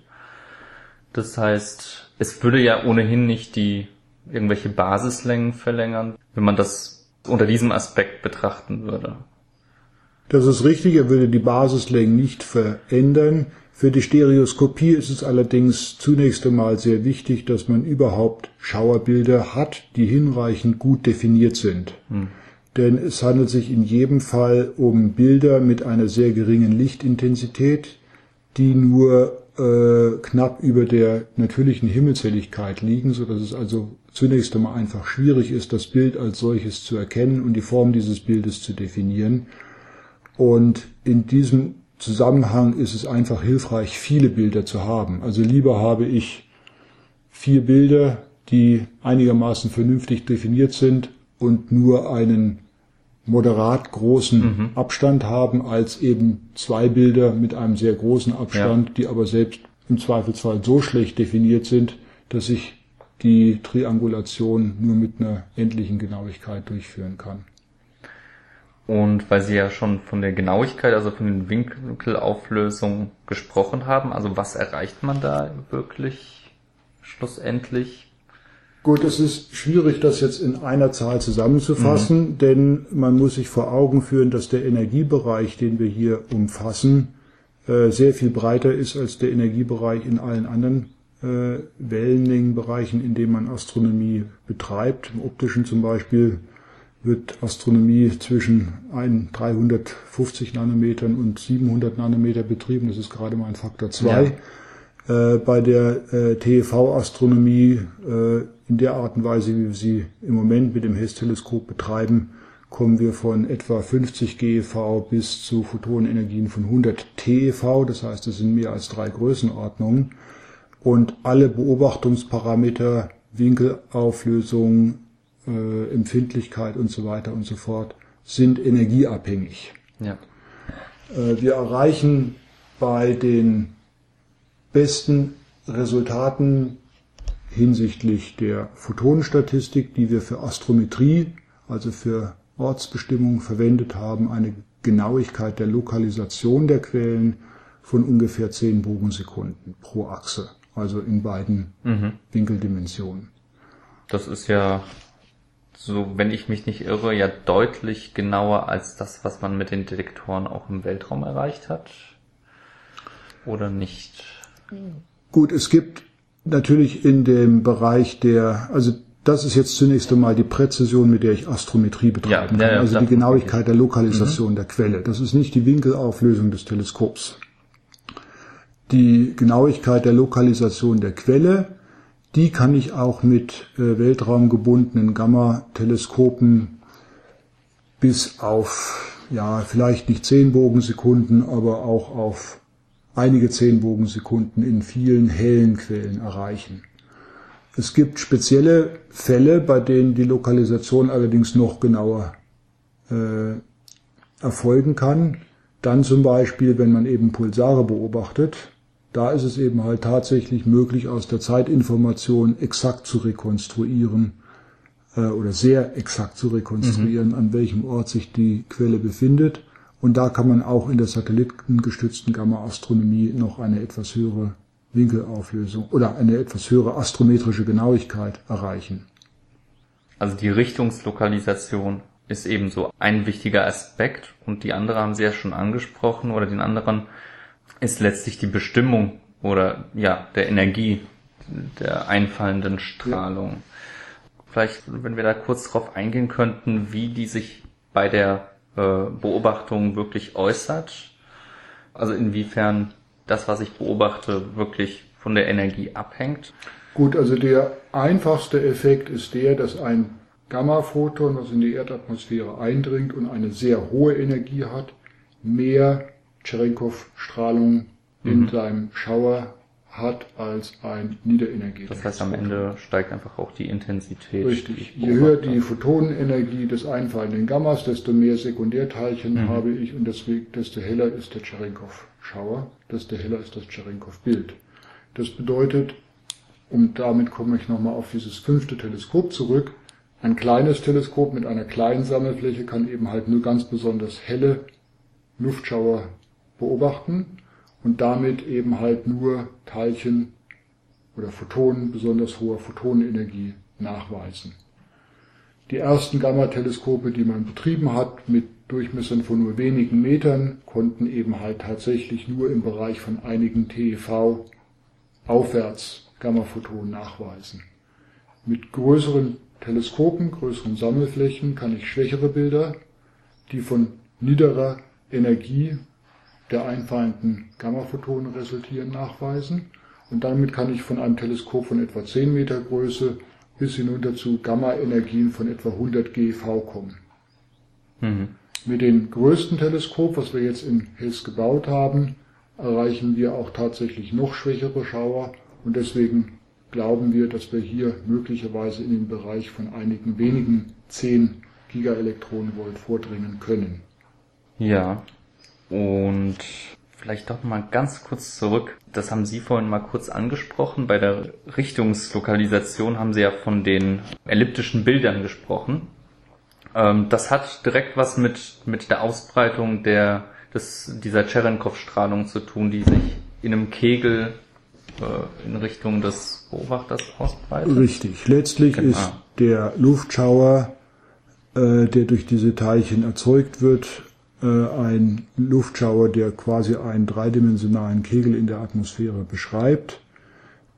Das heißt, es würde ja ohnehin nicht die irgendwelche Basislängen verlängern, wenn man das unter diesem Aspekt betrachten würde. Das ist richtig, er würde die Basislängen nicht verändern. Für die Stereoskopie ist es allerdings zunächst einmal sehr wichtig, dass man überhaupt Schauerbilder hat, die hinreichend gut definiert sind. Hm. Denn es handelt sich in jedem Fall um Bilder mit einer sehr geringen Lichtintensität, die nur äh, knapp über der natürlichen Himmelshelligkeit liegen, so dass es also zunächst einmal einfach schwierig ist, das Bild als solches zu erkennen und die Form dieses Bildes zu definieren. Und in diesem Zusammenhang ist es einfach hilfreich, viele Bilder zu haben. Also lieber habe ich vier Bilder, die einigermaßen vernünftig definiert sind und nur einen moderat großen mhm. Abstand haben, als eben zwei Bilder mit einem sehr großen Abstand, ja. die aber selbst im Zweifelsfall so schlecht definiert sind, dass ich die Triangulation nur mit einer endlichen Genauigkeit durchführen kann. Und weil Sie ja schon von der Genauigkeit, also von den Winkelauflösungen gesprochen haben, also was erreicht man da wirklich schlussendlich? Gut, es ist schwierig, das jetzt in einer Zahl zusammenzufassen, mhm. denn man muss sich vor Augen führen, dass der Energiebereich, den wir hier umfassen, äh, sehr viel breiter ist als der Energiebereich in allen anderen Wellenlängenbereichen, in denen man Astronomie betreibt. Im optischen zum Beispiel wird Astronomie zwischen 350 Nanometern und 700 Nanometer betrieben. Das ist gerade mal ein Faktor 2. Ja. Äh, bei der äh, TEV-Astronomie äh, in der Art und Weise, wie wir sie im Moment mit dem Hess-Teleskop betreiben, kommen wir von etwa 50 GeV bis zu Photonenergien von 100 TeV. Das heißt, es sind mehr als drei Größenordnungen. Und alle Beobachtungsparameter, Winkelauflösung, äh, Empfindlichkeit und so weiter und so fort sind energieabhängig. Ja. Äh, wir erreichen bei den besten Resultaten hinsichtlich der Photonenstatistik, die wir für Astrometrie, also für Ortsbestimmung verwendet haben, eine Genauigkeit der Lokalisation der Quellen von ungefähr 10 Bogensekunden pro Achse, also in beiden mhm. Winkeldimensionen. Das ist ja so, wenn ich mich nicht irre, ja deutlich genauer als das, was man mit den Detektoren auch im Weltraum erreicht hat. Oder nicht? Gut, es gibt natürlich in dem Bereich der, also das ist jetzt zunächst einmal die Präzision, mit der ich Astrometrie betreiben ja, kann. Also die Genauigkeit der Lokalisation mhm. der Quelle. Das ist nicht die Winkelauflösung des Teleskops. Die Genauigkeit der Lokalisation der Quelle die kann ich auch mit äh, weltraumgebundenen Gamma-Teleskopen bis auf, ja, vielleicht nicht zehn Bogensekunden, aber auch auf einige zehn Bogensekunden in vielen hellen Quellen erreichen. Es gibt spezielle Fälle, bei denen die Lokalisation allerdings noch genauer äh, erfolgen kann. Dann zum Beispiel, wenn man eben Pulsare beobachtet, da ist es eben halt tatsächlich möglich, aus der Zeitinformation exakt zu rekonstruieren äh, oder sehr exakt zu rekonstruieren, mhm. an welchem Ort sich die Quelle befindet. Und da kann man auch in der satellitengestützten Gamma-Astronomie noch eine etwas höhere Winkelauflösung oder eine etwas höhere astrometrische Genauigkeit erreichen. Also die Richtungslokalisation ist eben so ein wichtiger Aspekt und die andere haben Sie ja schon angesprochen oder den anderen ist letztlich die Bestimmung oder ja, der Energie der einfallenden Strahlung. Ja. Vielleicht, wenn wir da kurz drauf eingehen könnten, wie die sich bei der äh, Beobachtung wirklich äußert. Also inwiefern das, was ich beobachte, wirklich von der Energie abhängt. Gut, also der einfachste Effekt ist der, dass ein Gamma-Photon, was in die Erdatmosphäre eindringt und eine sehr hohe Energie hat, mehr Cherenkov-Strahlung in mhm. seinem Schauer hat als ein Niederenergetisches. Das heißt, am Ende steigt einfach auch die Intensität. Richtig. Je höher die Photonenenergie des einfallenden Gammas, desto mehr Sekundärteilchen mhm. habe ich und deswegen, desto heller ist der Cherenkov-Schauer, desto heller ist das Cherenkov-Bild. Das bedeutet, und damit komme ich nochmal auf dieses fünfte Teleskop zurück. Ein kleines Teleskop mit einer kleinen Sammelfläche kann eben halt nur ganz besonders helle Luftschauer beobachten und damit eben halt nur Teilchen oder Photonen besonders hoher Photonenenergie nachweisen. Die ersten Gamma-Teleskope, die man betrieben hat, mit Durchmessern von nur wenigen Metern, konnten eben halt tatsächlich nur im Bereich von einigen TeV aufwärts Gammaphotonen nachweisen. Mit größeren Teleskopen, größeren Sammelflächen kann ich schwächere Bilder, die von niederer Energie der einfallenden Gammaphotonen resultieren, nachweisen. Und damit kann ich von einem Teleskop von etwa 10 Meter Größe bis hinunter zu Gamma-Energien von etwa 100 GeV kommen. Mhm. Mit dem größten Teleskop, was wir jetzt in Hess gebaut haben, erreichen wir auch tatsächlich noch schwächere Schauer und deswegen glauben wir, dass wir hier möglicherweise in den Bereich von einigen wenigen 10 Gigaelektronenvolt vordringen können. Ja, und vielleicht doch mal ganz kurz zurück. Das haben Sie vorhin mal kurz angesprochen. Bei der Richtungslokalisation haben Sie ja von den elliptischen Bildern gesprochen. Ähm, das hat direkt was mit, mit der Ausbreitung der, des, dieser Cherenkov-Strahlung zu tun, die sich in einem Kegel äh, in Richtung des Beobachters ausbreitet. Richtig. Letztlich genau. ist der Luftschauer, äh, der durch diese Teilchen erzeugt wird, ein Luftschauer, der quasi einen dreidimensionalen Kegel in der Atmosphäre beschreibt.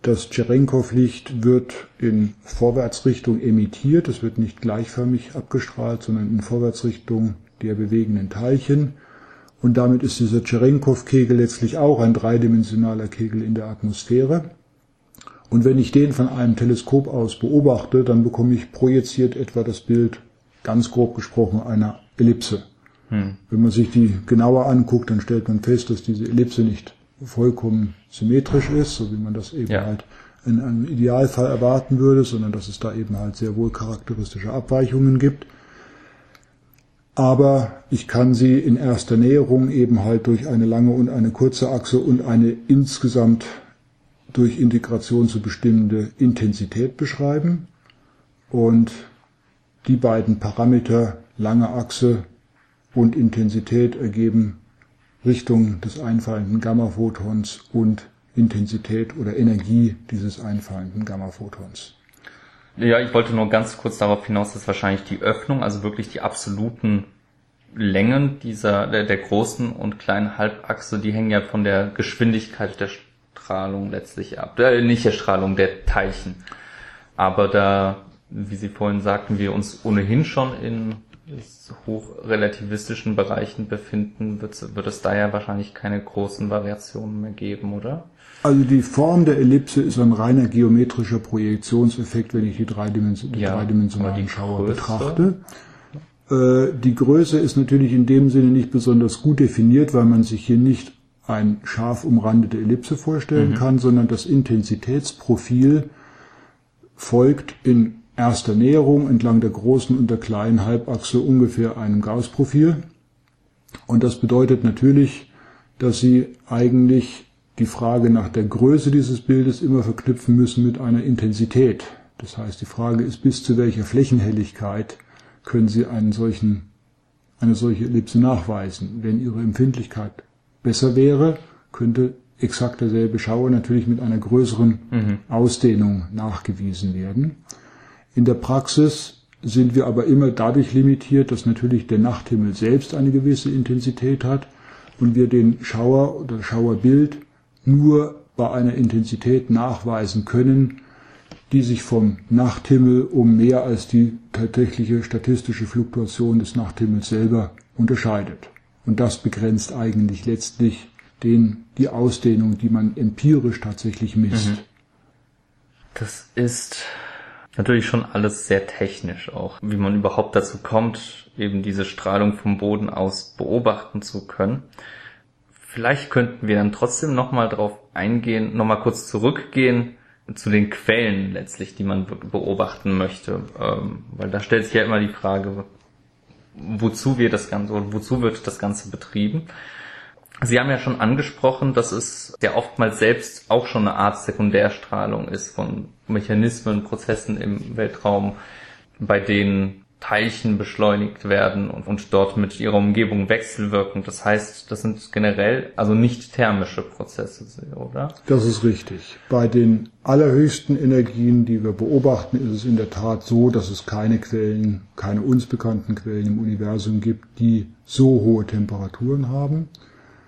Das Cherenkov-Licht wird in Vorwärtsrichtung emittiert. Es wird nicht gleichförmig abgestrahlt, sondern in Vorwärtsrichtung der bewegenden Teilchen. Und damit ist dieser Cherenkov-Kegel letztlich auch ein dreidimensionaler Kegel in der Atmosphäre. Und wenn ich den von einem Teleskop aus beobachte, dann bekomme ich projiziert etwa das Bild, ganz grob gesprochen, einer Ellipse. Hm. Wenn man sich die genauer anguckt, dann stellt man fest, dass diese Ellipse nicht vollkommen symmetrisch ist, so wie man das eben ja. halt in einem Idealfall erwarten würde, sondern dass es da eben halt sehr wohl charakteristische Abweichungen gibt. Aber ich kann sie in erster Näherung eben halt durch eine lange und eine kurze Achse und eine insgesamt durch Integration zu bestimmende Intensität beschreiben. Und die beiden Parameter lange Achse und Intensität ergeben Richtung des einfallenden Gammaphotons und Intensität oder Energie dieses einfallenden Gammaphotons. Ja, ich wollte nur ganz kurz darauf hinaus, dass wahrscheinlich die Öffnung, also wirklich die absoluten Längen dieser der, der großen und kleinen Halbachse, die hängen ja von der Geschwindigkeit der Strahlung letztlich ab. Äh, nicht der Strahlung, der Teilchen. Aber da, wie Sie vorhin sagten, wir uns ohnehin schon in hochrelativistischen Bereichen befinden, wird, wird es da ja wahrscheinlich keine großen Variationen mehr geben, oder? Also die Form der Ellipse ist ein reiner geometrischer Projektionseffekt, wenn ich die, Dreidimension die ja, dreidimensionalen Schauer betrachte. Äh, die Größe ist natürlich in dem Sinne nicht besonders gut definiert, weil man sich hier nicht ein scharf umrandete Ellipse vorstellen mhm. kann, sondern das Intensitätsprofil folgt in erster Näherung entlang der großen und der kleinen Halbachse ungefähr einem Gauss-Profil. Und das bedeutet natürlich, dass Sie eigentlich die Frage nach der Größe dieses Bildes immer verknüpfen müssen mit einer Intensität. Das heißt, die Frage ist, bis zu welcher Flächenhelligkeit können Sie einen solchen, eine solche Ellipse nachweisen. Wenn Ihre Empfindlichkeit besser wäre, könnte exakt derselbe Schauer natürlich mit einer größeren mhm. Ausdehnung nachgewiesen werden. In der Praxis sind wir aber immer dadurch limitiert, dass natürlich der Nachthimmel selbst eine gewisse Intensität hat und wir den Schauer oder Schauerbild nur bei einer Intensität nachweisen können, die sich vom Nachthimmel um mehr als die tatsächliche statistische Fluktuation des Nachthimmels selber unterscheidet. Und das begrenzt eigentlich letztlich den, die Ausdehnung, die man empirisch tatsächlich misst. Mhm. Das ist natürlich schon alles sehr technisch auch, wie man überhaupt dazu kommt, eben diese Strahlung vom Boden aus beobachten zu können. Vielleicht könnten wir dann trotzdem nochmal drauf eingehen, nochmal kurz zurückgehen zu den Quellen letztlich, die man beobachten möchte. Ähm, weil da stellt sich ja immer die Frage, wozu wir das Ganze wozu wird das Ganze betrieben. Sie haben ja schon angesprochen, dass es ja oftmals selbst auch schon eine Art Sekundärstrahlung ist von Mechanismen, Prozessen im Weltraum, bei denen Teilchen beschleunigt werden und, und dort mit ihrer Umgebung wechselwirken. Das heißt, das sind generell also nicht thermische Prozesse, oder? Das ist richtig. Bei den allerhöchsten Energien, die wir beobachten, ist es in der Tat so, dass es keine Quellen, keine uns bekannten Quellen im Universum gibt, die so hohe Temperaturen haben.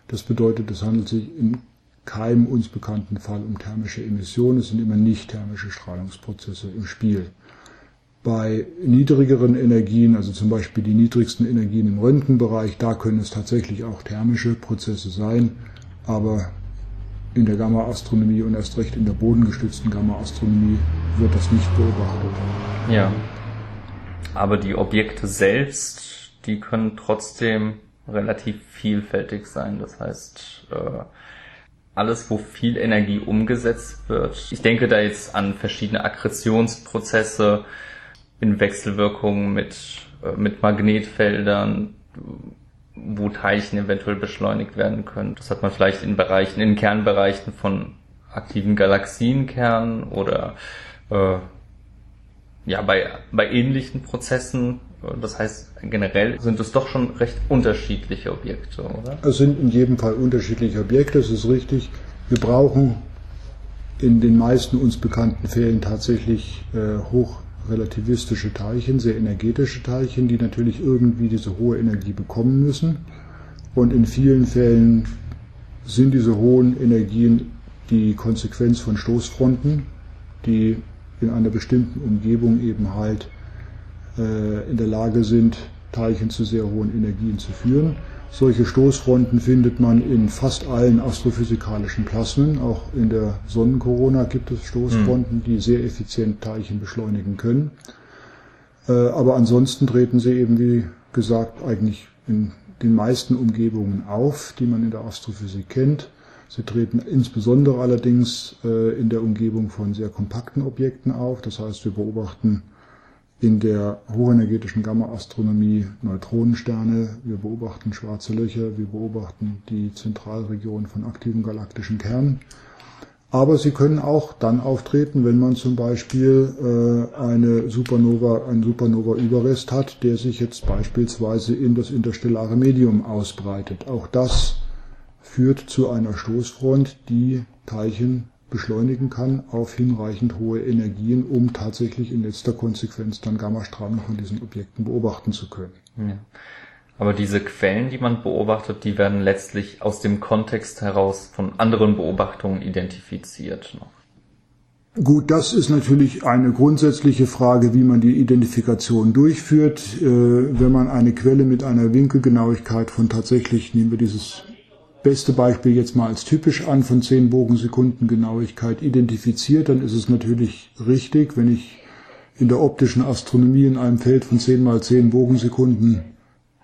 Das bedeutet, es handelt sich in keinem uns bekannten Fall um thermische Emissionen. Es sind immer nicht thermische Strahlungsprozesse im Spiel. Bei niedrigeren Energien, also zum Beispiel die niedrigsten Energien im Röntgenbereich, da können es tatsächlich auch thermische Prozesse sein, aber in der Gamma-Astronomie und erst recht in der bodengestützten Gamma-Astronomie wird das nicht beobachtet. Ja. Aber die Objekte selbst, die können trotzdem relativ vielfältig sein. Das heißt, äh, alles, wo viel Energie umgesetzt wird. Ich denke da jetzt an verschiedene Akkretionsprozesse in Wechselwirkungen mit, äh, mit Magnetfeldern, wo Teilchen eventuell beschleunigt werden können. Das hat man vielleicht in Bereichen, in Kernbereichen von aktiven Galaxienkernen oder äh, ja, bei, bei ähnlichen Prozessen das heißt, generell sind es doch schon recht unterschiedliche Objekte, oder? Es sind in jedem Fall unterschiedliche Objekte, das ist richtig. Wir brauchen in den meisten uns bekannten Fällen tatsächlich äh, hochrelativistische Teilchen, sehr energetische Teilchen, die natürlich irgendwie diese hohe Energie bekommen müssen. Und in vielen Fällen sind diese hohen Energien die Konsequenz von Stoßfronten, die in einer bestimmten Umgebung eben halt in der Lage sind, Teilchen zu sehr hohen Energien zu führen. Solche Stoßfronten findet man in fast allen astrophysikalischen Plasmen. Auch in der Sonnenkorona gibt es Stoßfronten, die sehr effizient Teilchen beschleunigen können. Äh, aber ansonsten treten sie eben, wie gesagt, eigentlich in den meisten Umgebungen auf, die man in der Astrophysik kennt. Sie treten insbesondere allerdings äh, in der Umgebung von sehr kompakten Objekten auf. Das heißt, wir beobachten in der hochenergetischen Gamma-Astronomie Neutronensterne, wir beobachten schwarze Löcher, wir beobachten die Zentralregion von aktiven galaktischen Kernen. Aber sie können auch dann auftreten, wenn man zum Beispiel äh, eine Supernova, einen Supernova-Überrest hat, der sich jetzt beispielsweise in das interstellare Medium ausbreitet. Auch das führt zu einer Stoßfront, die Teilchen beschleunigen kann auf hinreichend hohe Energien, um tatsächlich in letzter Konsequenz dann Gammastrahlung von diesen Objekten beobachten zu können. Ja. Aber diese Quellen, die man beobachtet, die werden letztlich aus dem Kontext heraus von anderen Beobachtungen identifiziert. Gut, das ist natürlich eine grundsätzliche Frage, wie man die Identifikation durchführt. Äh, wenn man eine Quelle mit einer Winkelgenauigkeit von tatsächlich, nehmen wir dieses beste Beispiel jetzt mal als typisch an von 10 Bogensekunden Genauigkeit identifiziert, dann ist es natürlich richtig, wenn ich in der optischen Astronomie in einem Feld von 10 mal 10 Bogensekunden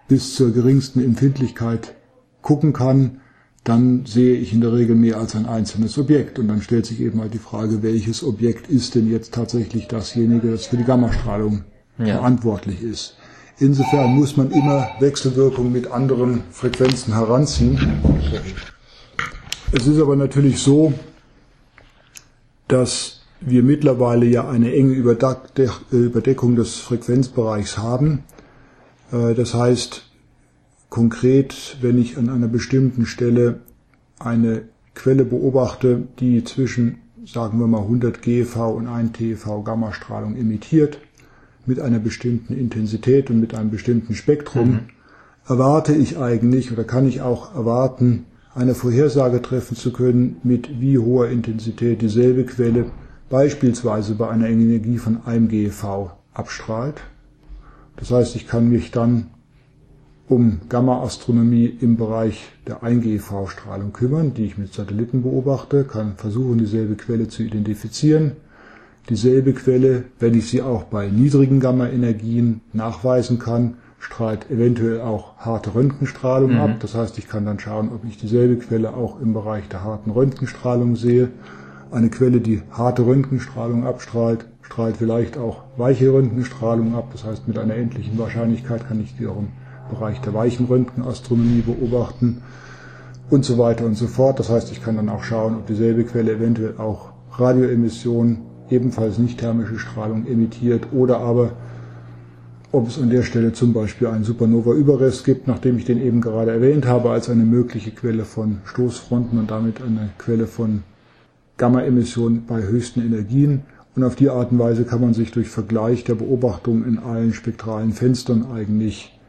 bis zur geringsten Empfindlichkeit gucken kann, dann sehe ich in der Regel mehr als ein einzelnes Objekt. Und dann stellt sich eben halt die Frage, welches Objekt ist denn jetzt tatsächlich dasjenige, das für die Gammastrahlung ja. verantwortlich ist. Insofern muss man immer Wechselwirkungen mit anderen Frequenzen heranziehen. Es ist aber natürlich so, dass wir mittlerweile ja eine enge Überdeckung des Frequenzbereichs haben. Äh, das heißt, konkret, wenn ich an einer bestimmten Stelle eine Quelle beobachte, die zwischen, sagen wir mal, 100 GeV und 1 TeV Gammastrahlung emittiert, mit einer bestimmten Intensität und mit einem bestimmten Spektrum, mhm. erwarte ich eigentlich oder kann ich auch erwarten, eine Vorhersage treffen zu können, mit wie hoher Intensität dieselbe Quelle beispielsweise bei einer Energie von einem GeV abstrahlt. Das heißt, ich kann mich dann um Gamma-Astronomie im Bereich der 1 GeV-Strahlung kümmern, die ich mit Satelliten beobachte, kann versuchen, dieselbe Quelle zu identifizieren, Dieselbe Quelle, wenn ich sie auch bei niedrigen Gamma-Energien nachweisen kann, strahlt eventuell auch harte Röntgenstrahlung mhm. ab. Das heißt, ich kann dann schauen, ob ich dieselbe Quelle auch im Bereich der harten Röntgenstrahlung sehe. Eine Quelle, die harte Röntgenstrahlung abstrahlt, strahlt vielleicht auch weiche Röntgenstrahlung ab. Das heißt, mit einer endlichen Wahrscheinlichkeit kann ich die auch im Bereich der weichen Röntgenastronomie beobachten. und so weiter und so fort. Das heißt, ich kann dann auch schauen, ob dieselbe Quelle eventuell auch Radioemissionen, ebenfalls nicht thermische Strahlung emittiert oder aber ob es an der Stelle zum Beispiel einen Supernova-Überrest gibt, nachdem ich den eben gerade erwähnt habe, als eine mögliche Quelle von Stoßfronten und damit eine Quelle von Gamma-Emissionen bei höchsten Energien. Und auf die Art und Weise kann man sich durch Vergleich der Beobachtungen in allen spektralen Fenstern eigentlich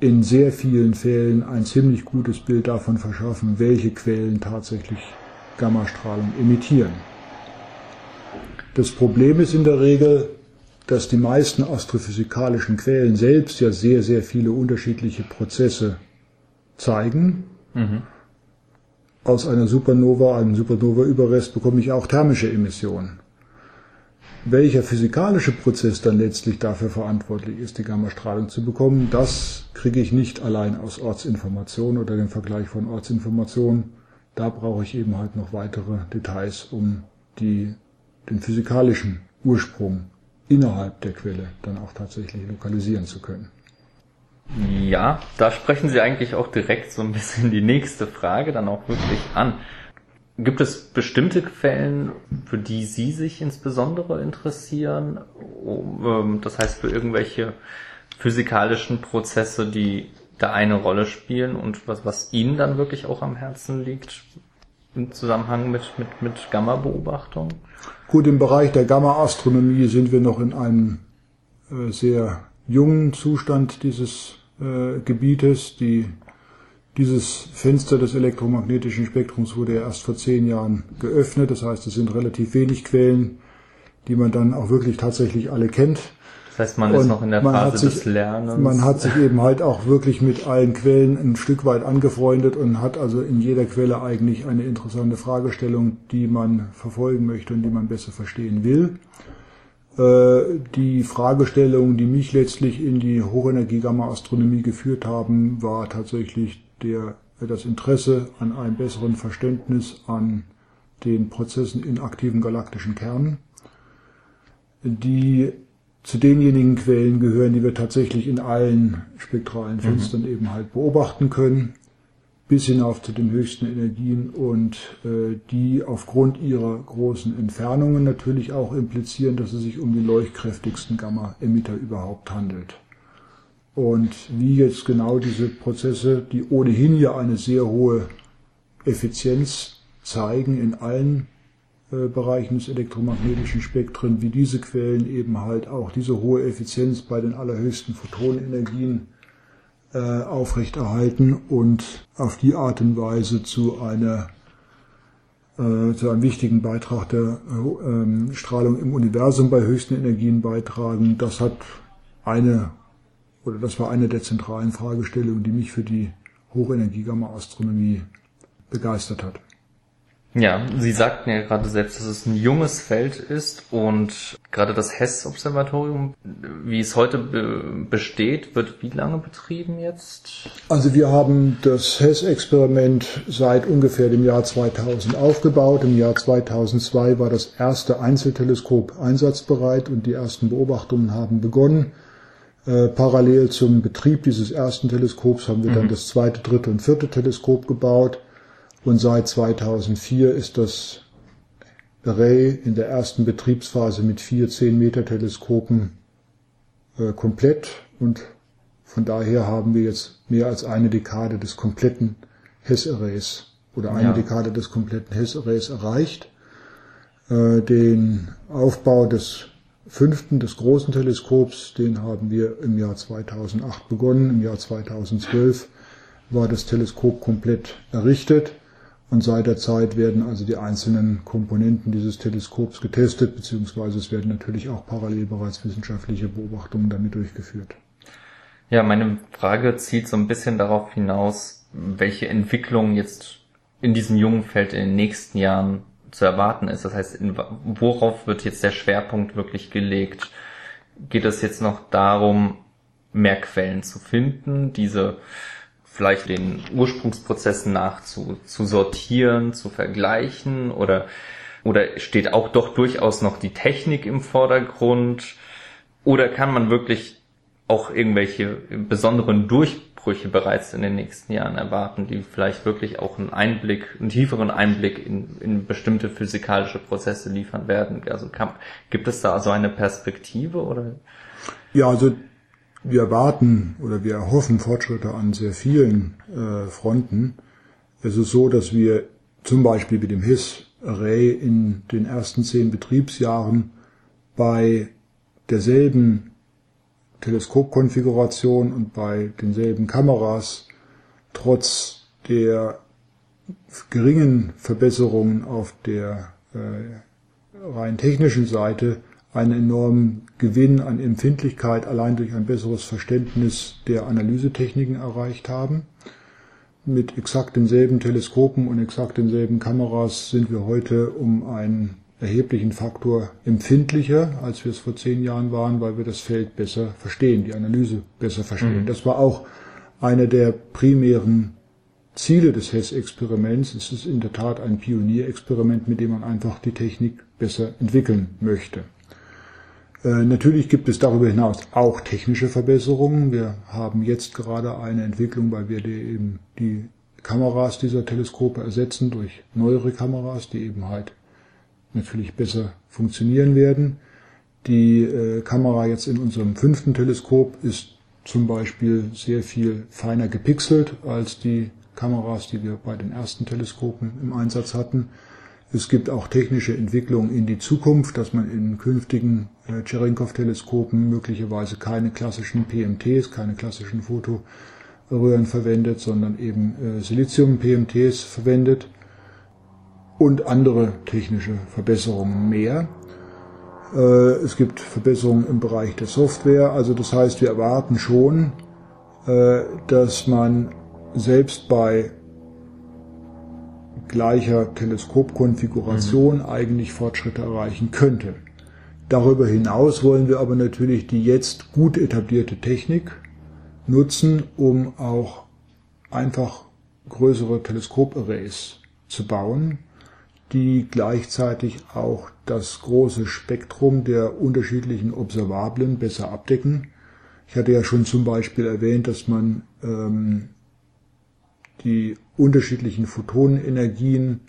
in sehr vielen Fällen ein ziemlich gutes Bild davon verschaffen, welche Quellen tatsächlich Gammastrahlung emittieren. Das Problem ist in der Regel, dass die meisten astrophysikalischen Quellen selbst ja sehr, sehr viele unterschiedliche Prozesse zeigen. Mhm. Aus einer Supernova, einem Supernova-Überrest bekomme ich auch thermische Emissionen. Welcher physikalische Prozess dann letztlich dafür verantwortlich ist, die Gammastrahlung zu bekommen, das kriege ich nicht allein aus Ortsinformationen oder dem Vergleich von Ortsinformationen. Da brauche ich eben halt noch weitere Details, um die, den physikalischen Ursprung innerhalb der Quelle dann auch tatsächlich lokalisieren zu können. Ja, da sprechen Sie eigentlich auch direkt so ein bisschen die nächste Frage dann auch wirklich an. Gibt es bestimmte Quellen, für die Sie sich insbesondere interessieren? Ähm, das heißt, für irgendwelche physikalischen Prozesse, die da eine Rolle spielen und was, was Ihnen dann wirklich auch am Herzen liegt im Zusammenhang mit, mit, mit Gamma-Beobachtung? Gut, im Bereich der Gamma-Astronomie sind wir noch in einem äh, sehr jungen Zustand dieses äh, Gebietes. Die, dieses Fenster des elektromagnetischen Spektrums wurde ja erst vor zehn Jahren geöffnet. Das heißt, es sind relativ wenig Quellen, die man dann auch wirklich tatsächlich alle kennt. Heißt, man und ist noch in der Phase sich, des Lernens. Man hat sich eben halt auch wirklich mit allen Quellen ein Stück weit angefreundet und hat also in jeder Quelle eigentlich eine interessante Fragestellung, die man verfolgen möchte und die man besser verstehen will. Äh, die Fragestellungen, die mich letztlich in die Hochenergie-Gamma-Astronomie geführt haben, war tatsächlich der, das Interesse an einem besseren Verständnis an den Prozessen in aktiven galaktischen Kernen, die zu denjenigen Quellen gehören, die wir tatsächlich in allen spektralen mhm. Fenstern mhm. eben halt beobachten können, bis hinauf zu den höchsten Energien und äh, die aufgrund ihrer großen Entfernungen natürlich auch implizieren, dass es sich um die leuchtkräftigsten Gamma-Emitter überhaupt handelt. Und wie jetzt genau diese Prozesse, die ohnehin ja eine sehr hohe Effizienz zeigen in allen Bereichen des elektromagnetischen Spektren, wie diese Quellen eben halt auch diese hohe Effizienz bei den allerhöchsten Photonenergien äh, aufrechterhalten und auf die Art und Weise zu einer äh, zu einem wichtigen Beitrag der äh, Strahlung im Universum bei höchsten Energien beitragen. Das hat eine oder das war eine der zentralen Fragestellungen, die mich für die Hochenergie-Gamma-Astronomie begeistert hat. Ja, Sie sagten ja gerade selbst, dass es ein junges Feld ist und gerade das Hess-Observatorium, wie es heute be besteht, wird wie lange betrieben jetzt? Also wir haben das Hess-Experiment seit ungefähr dem Jahr 2000 aufgebaut. Im Jahr 2002 war das erste Einzelteleskop einsatzbereit und die ersten Beobachtungen haben begonnen. Äh, parallel zum Betrieb dieses ersten Teleskops haben wir mhm. dann das zweite, dritte und vierte Teleskop gebaut. Und seit 2004 ist das Array in der ersten Betriebsphase mit vier 10 Meter Teleskopen äh, komplett und von daher haben wir jetzt mehr als eine Dekade des kompletten Hess-Arrays oder eine ja. Dekade des kompletten Hess-Arrays erreicht. Äh, den Aufbau des fünften, des großen Teleskops, den haben wir im Jahr 2008 begonnen. Im Jahr 2012 war das Teleskop komplett errichtet. Und seit der Zeit werden also die einzelnen Komponenten dieses Teleskops getestet, beziehungsweise es werden natürlich auch parallel bereits wissenschaftliche Beobachtungen damit durchgeführt. Ja, meine Frage zielt so ein bisschen darauf hinaus, welche Entwicklung jetzt in diesem jungen Feld in den nächsten Jahren zu erwarten ist. Das heißt, worauf wird jetzt der Schwerpunkt wirklich gelegt? Geht es jetzt noch darum, mehr Quellen zu finden, diese vielleicht den Ursprungsprozessen nach zu, zu sortieren, zu vergleichen oder, oder steht auch doch durchaus noch die Technik im Vordergrund oder kann man wirklich auch irgendwelche besonderen Durchbrüche bereits in den nächsten Jahren erwarten, die vielleicht wirklich auch einen Einblick, einen tieferen Einblick in, in bestimmte physikalische Prozesse liefern werden? Also kann, gibt es da also eine Perspektive oder? Ja, also wir erwarten oder wir erhoffen Fortschritte an sehr vielen äh, Fronten. Es ist so, dass wir zum Beispiel mit dem HIS-Array in den ersten zehn Betriebsjahren bei derselben Teleskopkonfiguration und bei denselben Kameras trotz der geringen Verbesserungen auf der äh, rein technischen Seite einen enormen Gewinn an Empfindlichkeit allein durch ein besseres Verständnis der Analysetechniken erreicht haben. Mit exakt denselben Teleskopen und exakt denselben Kameras sind wir heute um einen erheblichen Faktor empfindlicher, als wir es vor zehn Jahren waren, weil wir das Feld besser verstehen, die Analyse besser verstehen. Mhm. Das war auch einer der primären Ziele des HESS-Experiments. Es ist in der Tat ein Pionierexperiment, mit dem man einfach die Technik besser entwickeln möchte. Äh, natürlich gibt es darüber hinaus auch technische Verbesserungen. Wir haben jetzt gerade eine Entwicklung, weil wir eben die Kameras dieser Teleskope ersetzen durch neuere Kameras, die eben halt natürlich besser funktionieren werden. Die äh, Kamera jetzt in unserem fünften Teleskop ist zum Beispiel sehr viel feiner gepixelt als die Kameras, die wir bei den ersten Teleskopen im Einsatz hatten. Es gibt auch technische Entwicklungen in die Zukunft, dass man in künftigen äh, Cherenkov-Teleskopen möglicherweise keine klassischen PMTs, keine klassischen Fotoröhren verwendet, sondern eben äh, Silizium-PMTs verwendet und andere technische Verbesserungen mehr. Äh, es gibt Verbesserungen im Bereich der Software. Also das heißt, wir erwarten schon, dass man selbst bei gleicher Teleskopkonfiguration mhm. eigentlich Fortschritte erreichen könnte. Darüber hinaus wollen wir aber natürlich die jetzt gut etablierte Technik nutzen, um auch einfach größere Teleskoparrays zu bauen, die gleichzeitig auch das große Spektrum der unterschiedlichen Observablen besser abdecken. Ich hatte ja schon zum Beispiel erwähnt, dass man ähm, die unterschiedlichen Photonenergien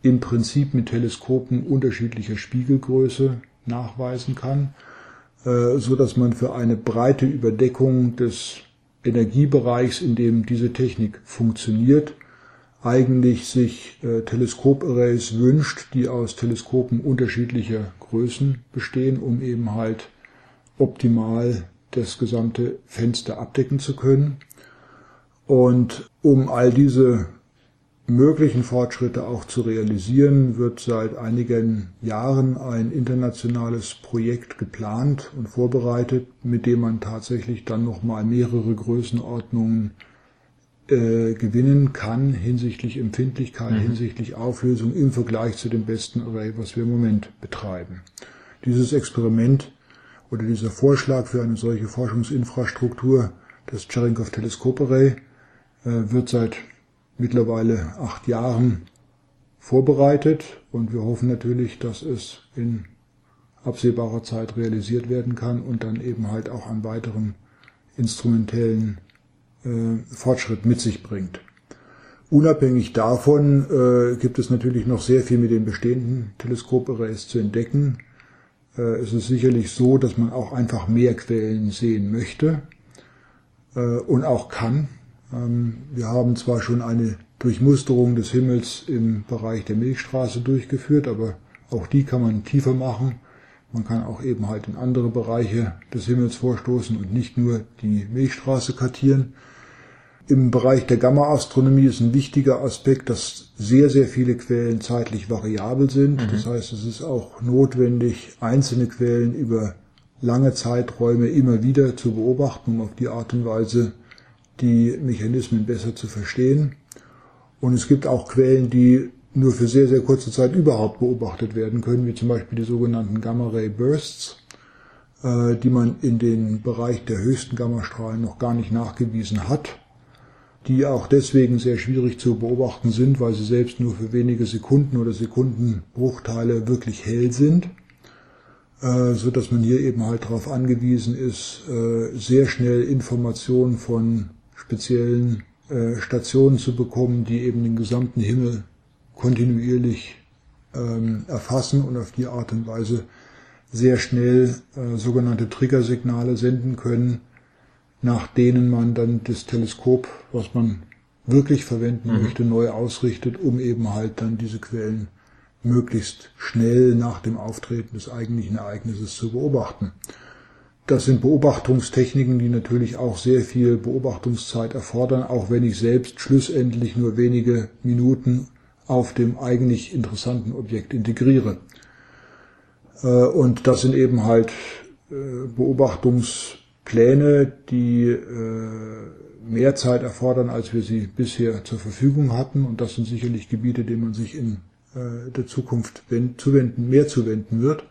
im Prinzip mit Teleskopen unterschiedlicher Spiegelgröße nachweisen kann, äh, so dass man für eine breite Überdeckung des Energiebereichs, in dem diese Technik funktioniert, eigentlich sich äh, Teleskoparrays wünscht, die aus Teleskopen unterschiedlicher Größen bestehen, um eben halt optimal das gesamte Fenster abdecken zu können. Und um all diese möglichen Fortschritte auch zu realisieren, wird seit einigen Jahren ein internationales Projekt geplant und vorbereitet, mit dem man tatsächlich dann nochmal mehrere Größenordnungen äh, gewinnen kann hinsichtlich Empfindlichkeit, mhm. hinsichtlich Auflösung im Vergleich zu dem besten Array, was wir im Moment betreiben. Dieses Experiment oder dieser Vorschlag für eine solche Forschungsinfrastruktur, das Cherenkov Teleskop Array, äh, wird seit mittlerweile acht Jahren vorbereitet und wir hoffen natürlich, dass es in absehbarer Zeit realisiert werden kann und dann eben halt auch an weiteren instrumentellen äh, Fortschritt mit sich bringt. Unabhängig davon äh, gibt es natürlich noch sehr viel mit den bestehenden Teleskoparrays zu entdecken. Äh, es ist sicherlich so, dass man auch einfach mehr Quellen sehen möchte äh, und auch kann. Ähm, wir haben zwar schon eine Durchmusterung des Himmels im Bereich der Milchstraße durchgeführt, aber auch die kann man tiefer machen. Man kann auch eben halt in andere Bereiche des Himmels vorstoßen und nicht nur die Milchstraße kartieren. Im Bereich der Gamma-Astronomie ist ein wichtiger Aspekt, dass sehr, sehr viele Quellen zeitlich variabel sind. Mhm. Das heißt, es ist auch notwendig, einzelne Quellen über lange Zeiträume immer wieder zu beobachten, um auf die Art und Weise die Mechanismen besser zu verstehen. Und es gibt auch Quellen, die nur für sehr, sehr kurze Zeit überhaupt beobachtet werden können, wie zum Beispiel die sogenannten Gamma-Ray-Bursts, äh, die man in den Bereich der höchsten Gammastrahlen noch gar nicht nachgewiesen hat die auch deswegen sehr schwierig zu beobachten sind, weil sie selbst nur für wenige Sekunden oder Sekundenbruchteile wirklich hell sind, äh, so dass man hier eben halt darauf angewiesen ist, äh, sehr schnell Informationen von speziellen äh, Stationen zu bekommen, die eben den gesamten Himmel kontinuierlich ähm, erfassen und auf die Art und Weise sehr schnell äh, sogenannte Triggersignale senden können, nach denen man dann das Teleskop, was man wirklich verwenden mhm. möchte, neu ausrichtet, um eben halt dann diese Quellen möglichst schnell nach dem Auftreten des eigentlichen Ereignisses zu beobachten. Das sind Beobachtungstechniken, die natürlich auch sehr viel Beobachtungszeit erfordern, auch wenn ich selbst schlussendlich nur wenige Minuten auf dem eigentlich interessanten Objekt integriere. Äh, und das sind eben halt äh, Beobachtungspläne, die äh, mehr Zeit erfordern, als wir sie bisher zur Verfügung hatten. Und das sind sicherlich Gebiete, denen man sich in der Zukunft zuwenden, mehr zuwenden wird.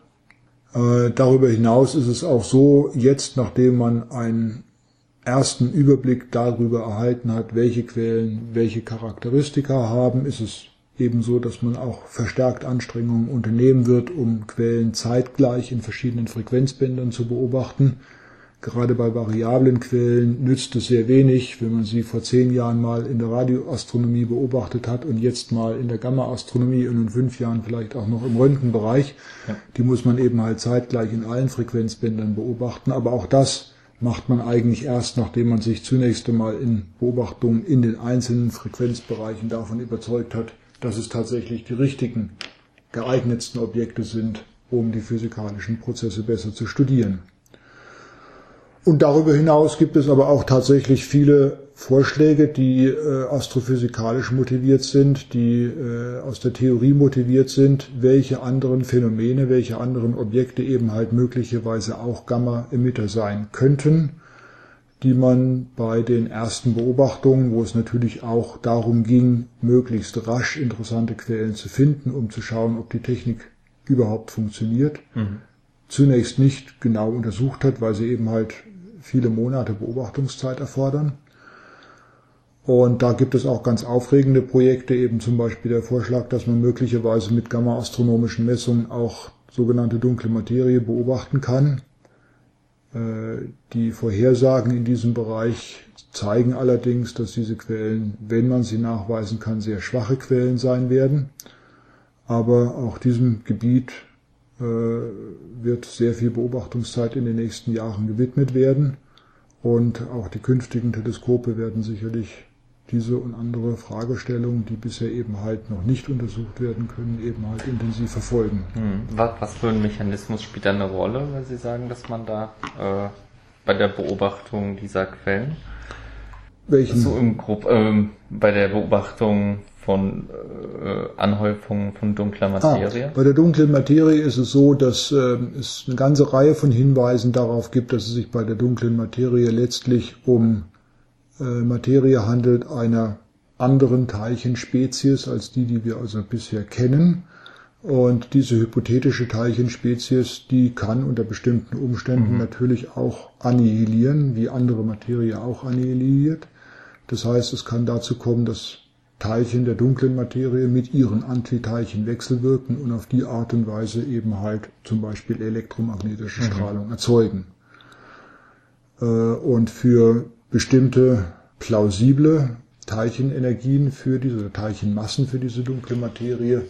Äh, darüber hinaus ist es auch so, jetzt nachdem man einen ersten Überblick darüber erhalten hat, welche Quellen welche Charakteristika haben, ist es ebenso, dass man auch verstärkt Anstrengungen unternehmen wird, um Quellen zeitgleich in verschiedenen Frequenzbändern zu beobachten. Gerade bei variablen Quellen nützt es sehr wenig, wenn man sie vor zehn Jahren mal in der Radioastronomie beobachtet hat und jetzt mal in der Gamma-Astronomie und in fünf Jahren vielleicht auch noch im Röntgenbereich. Ja. Die muss man eben halt zeitgleich in allen Frequenzbändern beobachten. Aber auch das macht man eigentlich erst, nachdem man sich zunächst einmal in Beobachtungen in den einzelnen Frequenzbereichen davon überzeugt hat, dass es tatsächlich die richtigen, geeignetsten Objekte sind, um die physikalischen Prozesse besser zu studieren. Und darüber hinaus gibt es aber auch tatsächlich viele Vorschläge, die äh, astrophysikalisch motiviert sind, die äh, aus der Theorie motiviert sind, welche anderen Phänomene, welche anderen Objekte eben halt möglicherweise auch Gamma-Emitter sein könnten, die man bei den ersten Beobachtungen, wo es natürlich auch darum ging, möglichst rasch interessante Quellen zu finden, um zu schauen, ob die Technik überhaupt funktioniert, mhm. zunächst nicht genau untersucht hat, weil sie eben halt viele Monate Beobachtungszeit erfordern. Und da gibt es auch ganz aufregende Projekte, eben zum Beispiel der Vorschlag, dass man möglicherweise mit gamma-astronomischen Messungen auch sogenannte dunkle Materie beobachten kann. Äh, die Vorhersagen in diesem Bereich zeigen allerdings, dass diese Quellen, wenn man sie nachweisen kann, sehr schwache Quellen sein werden. Aber auch diesem Gebiet wird sehr viel Beobachtungszeit in den nächsten Jahren gewidmet werden. Und auch die künftigen Teleskope werden sicherlich diese und andere Fragestellungen, die bisher eben halt noch nicht untersucht werden können, eben halt intensiv verfolgen. Hm. Was, was, für ein Mechanismus spielt da eine Rolle, wenn Sie sagen, dass man da äh, bei der Beobachtung dieser Quellen? Welchen? So im Grob, ähm, bei der Beobachtung von äh, Anhäufungen von dunkler Materie? Ah, bei der dunklen Materie ist es so, dass äh, es eine ganze Reihe von Hinweisen darauf gibt, dass es sich bei der dunklen Materie letztlich um äh, Materie handelt einer anderen Teilchenspezies als die, die wir also bisher kennen. Und diese hypothetische Teilchenspezies, die kann unter bestimmten Umständen mhm. natürlich auch annihilieren, wie andere Materie auch annihiliert. Das heißt, es kann dazu kommen, dass Teilchen der dunklen Materie mit ihren Antiteilchen wechselwirken und auf die Art und Weise eben halt zum Beispiel elektromagnetische mhm. Strahlung erzeugen. Äh, und für bestimmte plausible Teilchenenergien für diese Teilchenmassen für diese dunkle Materie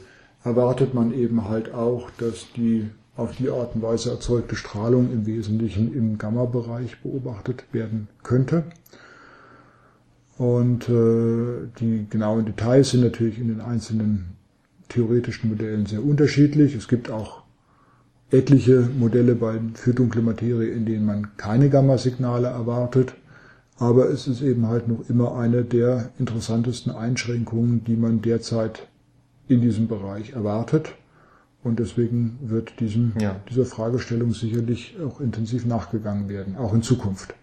erwartet man eben halt auch, dass die auf die Art und Weise erzeugte Strahlung im Wesentlichen im Gamma-Bereich beobachtet werden könnte. Und äh, die genauen Details sind natürlich in den einzelnen theoretischen Modellen sehr unterschiedlich. Es gibt auch etliche Modelle bei, für dunkle Materie, in denen man keine Gammasignale erwartet. Aber es ist eben halt noch immer eine der interessantesten Einschränkungen, die man derzeit in diesem Bereich erwartet. Und deswegen wird diesem, ja. dieser Fragestellung sicherlich auch intensiv nachgegangen werden, auch in Zukunft.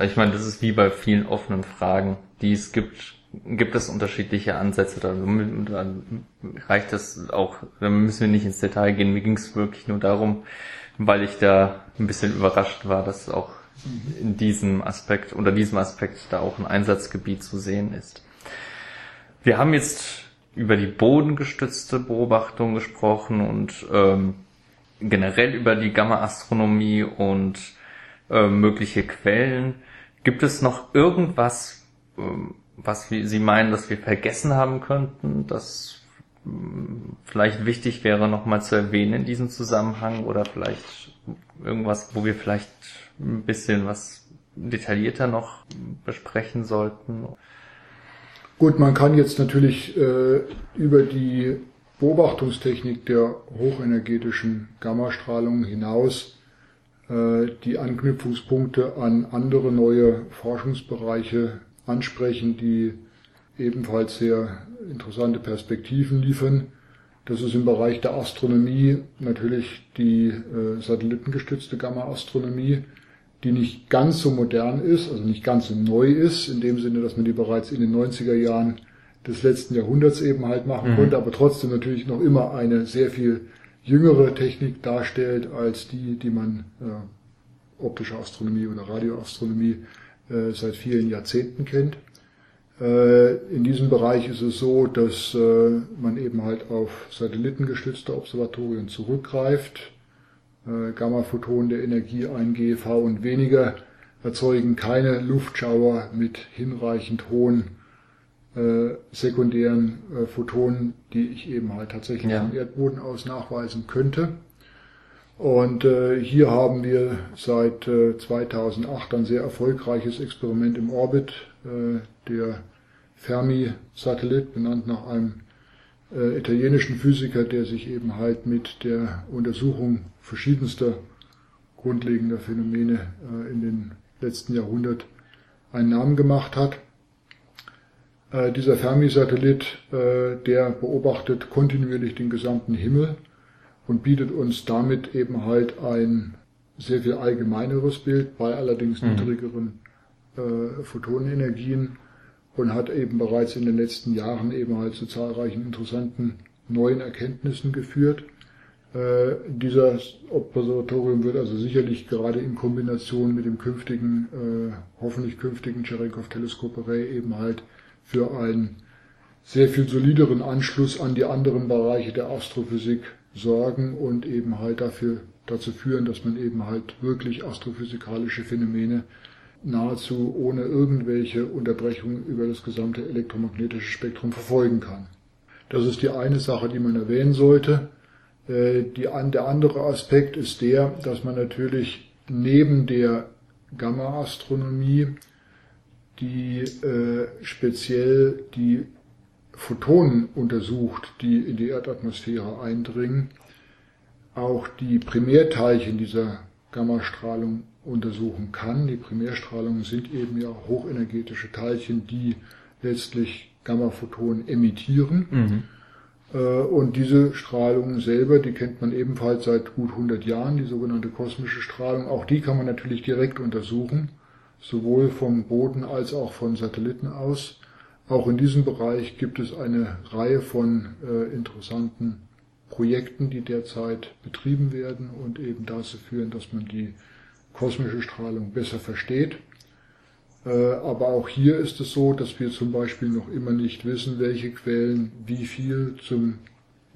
Ich meine, das ist wie bei vielen offenen Fragen, die es gibt, gibt es unterschiedliche Ansätze. Da, reicht es auch, dann müssen wir nicht ins Detail gehen. Mir ging es wirklich nur darum, weil ich da ein bisschen überrascht war, dass auch in diesem Aspekt, unter diesem Aspekt da auch ein Einsatzgebiet zu sehen ist. Wir haben jetzt über die bodengestützte Beobachtung gesprochen und ähm, generell über die Gamma-Astronomie und äh, mögliche Quellen. Gibt es noch irgendwas, ähm, was Sie meinen, dass wir vergessen haben könnten, das ähm, vielleicht wichtig wäre, nochmal zu erwähnen in diesem Zusammenhang oder vielleicht irgendwas, wo wir vielleicht ein bisschen was detaillierter noch besprechen sollten? Gut, man kann jetzt natürlich äh, über die Beobachtungstechnik der hochenergetischen Gammastrahlung hinaus die Anknüpfungspunkte an andere neue Forschungsbereiche ansprechen, die ebenfalls sehr interessante Perspektiven liefern. Das ist im Bereich der Astronomie natürlich die äh, satellitengestützte Gamma-Astronomie, die nicht ganz so modern ist, also nicht ganz so neu ist, in dem Sinne, dass man die bereits in den 90er Jahren des letzten Jahrhunderts eben halt machen mhm. konnte, aber trotzdem natürlich noch immer eine sehr viel jüngere Technik darstellt als die, die man äh, optische Astronomie oder Radioastronomie äh, seit vielen Jahrzehnten kennt. Äh, in diesem Bereich ist es so, dass äh, man eben halt auf satellitengestützte Observatorien zurückgreift. Äh, Gamma-Photonen der Energie 1 GeV und weniger erzeugen keine Luftschauer mit hinreichend hohen sekundären Photonen, die ich eben halt tatsächlich ja. vom Erdboden aus nachweisen könnte. Und äh, hier haben wir seit äh, 2008 ein sehr erfolgreiches Experiment im Orbit, äh, der Fermi-Satellit, benannt nach einem äh, italienischen Physiker, der sich eben halt mit der Untersuchung verschiedenster grundlegender Phänomene äh, in den letzten Jahrhundert einen Namen gemacht hat. Äh, dieser Fermi-Satellit, äh, der beobachtet kontinuierlich den gesamten Himmel und bietet uns damit eben halt ein sehr viel allgemeineres Bild bei allerdings mhm. niedrigeren äh, Photonenergien und hat eben bereits in den letzten Jahren eben halt zu zahlreichen interessanten neuen Erkenntnissen geführt. Äh, dieses Observatorium wird also sicherlich gerade in Kombination mit dem künftigen, äh, hoffentlich künftigen Cherenkov-Teleskop eben halt für einen sehr viel solideren Anschluss an die anderen Bereiche der Astrophysik sorgen und eben halt dafür, dazu führen, dass man eben halt wirklich astrophysikalische Phänomene nahezu ohne irgendwelche Unterbrechungen über das gesamte elektromagnetische Spektrum verfolgen kann. Das ist die eine Sache, die man erwähnen sollte. Äh, die, der andere Aspekt ist der, dass man natürlich neben der Gamma-Astronomie, die äh, speziell die Photonen untersucht, die in die Erdatmosphäre eindringen, auch die Primärteilchen dieser Gammastrahlung untersuchen kann. Die Primärstrahlungen sind eben ja hochenergetische Teilchen, die letztlich Gammaphotonen emittieren. Mhm. Äh, und diese Strahlung selber, die kennt man ebenfalls seit gut 100 Jahren, die sogenannte kosmische Strahlung. Auch die kann man natürlich direkt untersuchen, sowohl vom Boden als auch von Satelliten aus. Auch in diesem Bereich gibt es eine Reihe von äh, interessanten Projekten, die derzeit betrieben werden und eben dazu führen, dass man die kosmische Strahlung besser versteht. Äh, aber auch hier ist es so, dass wir zum Beispiel noch immer nicht wissen, welche Quellen wie viel zum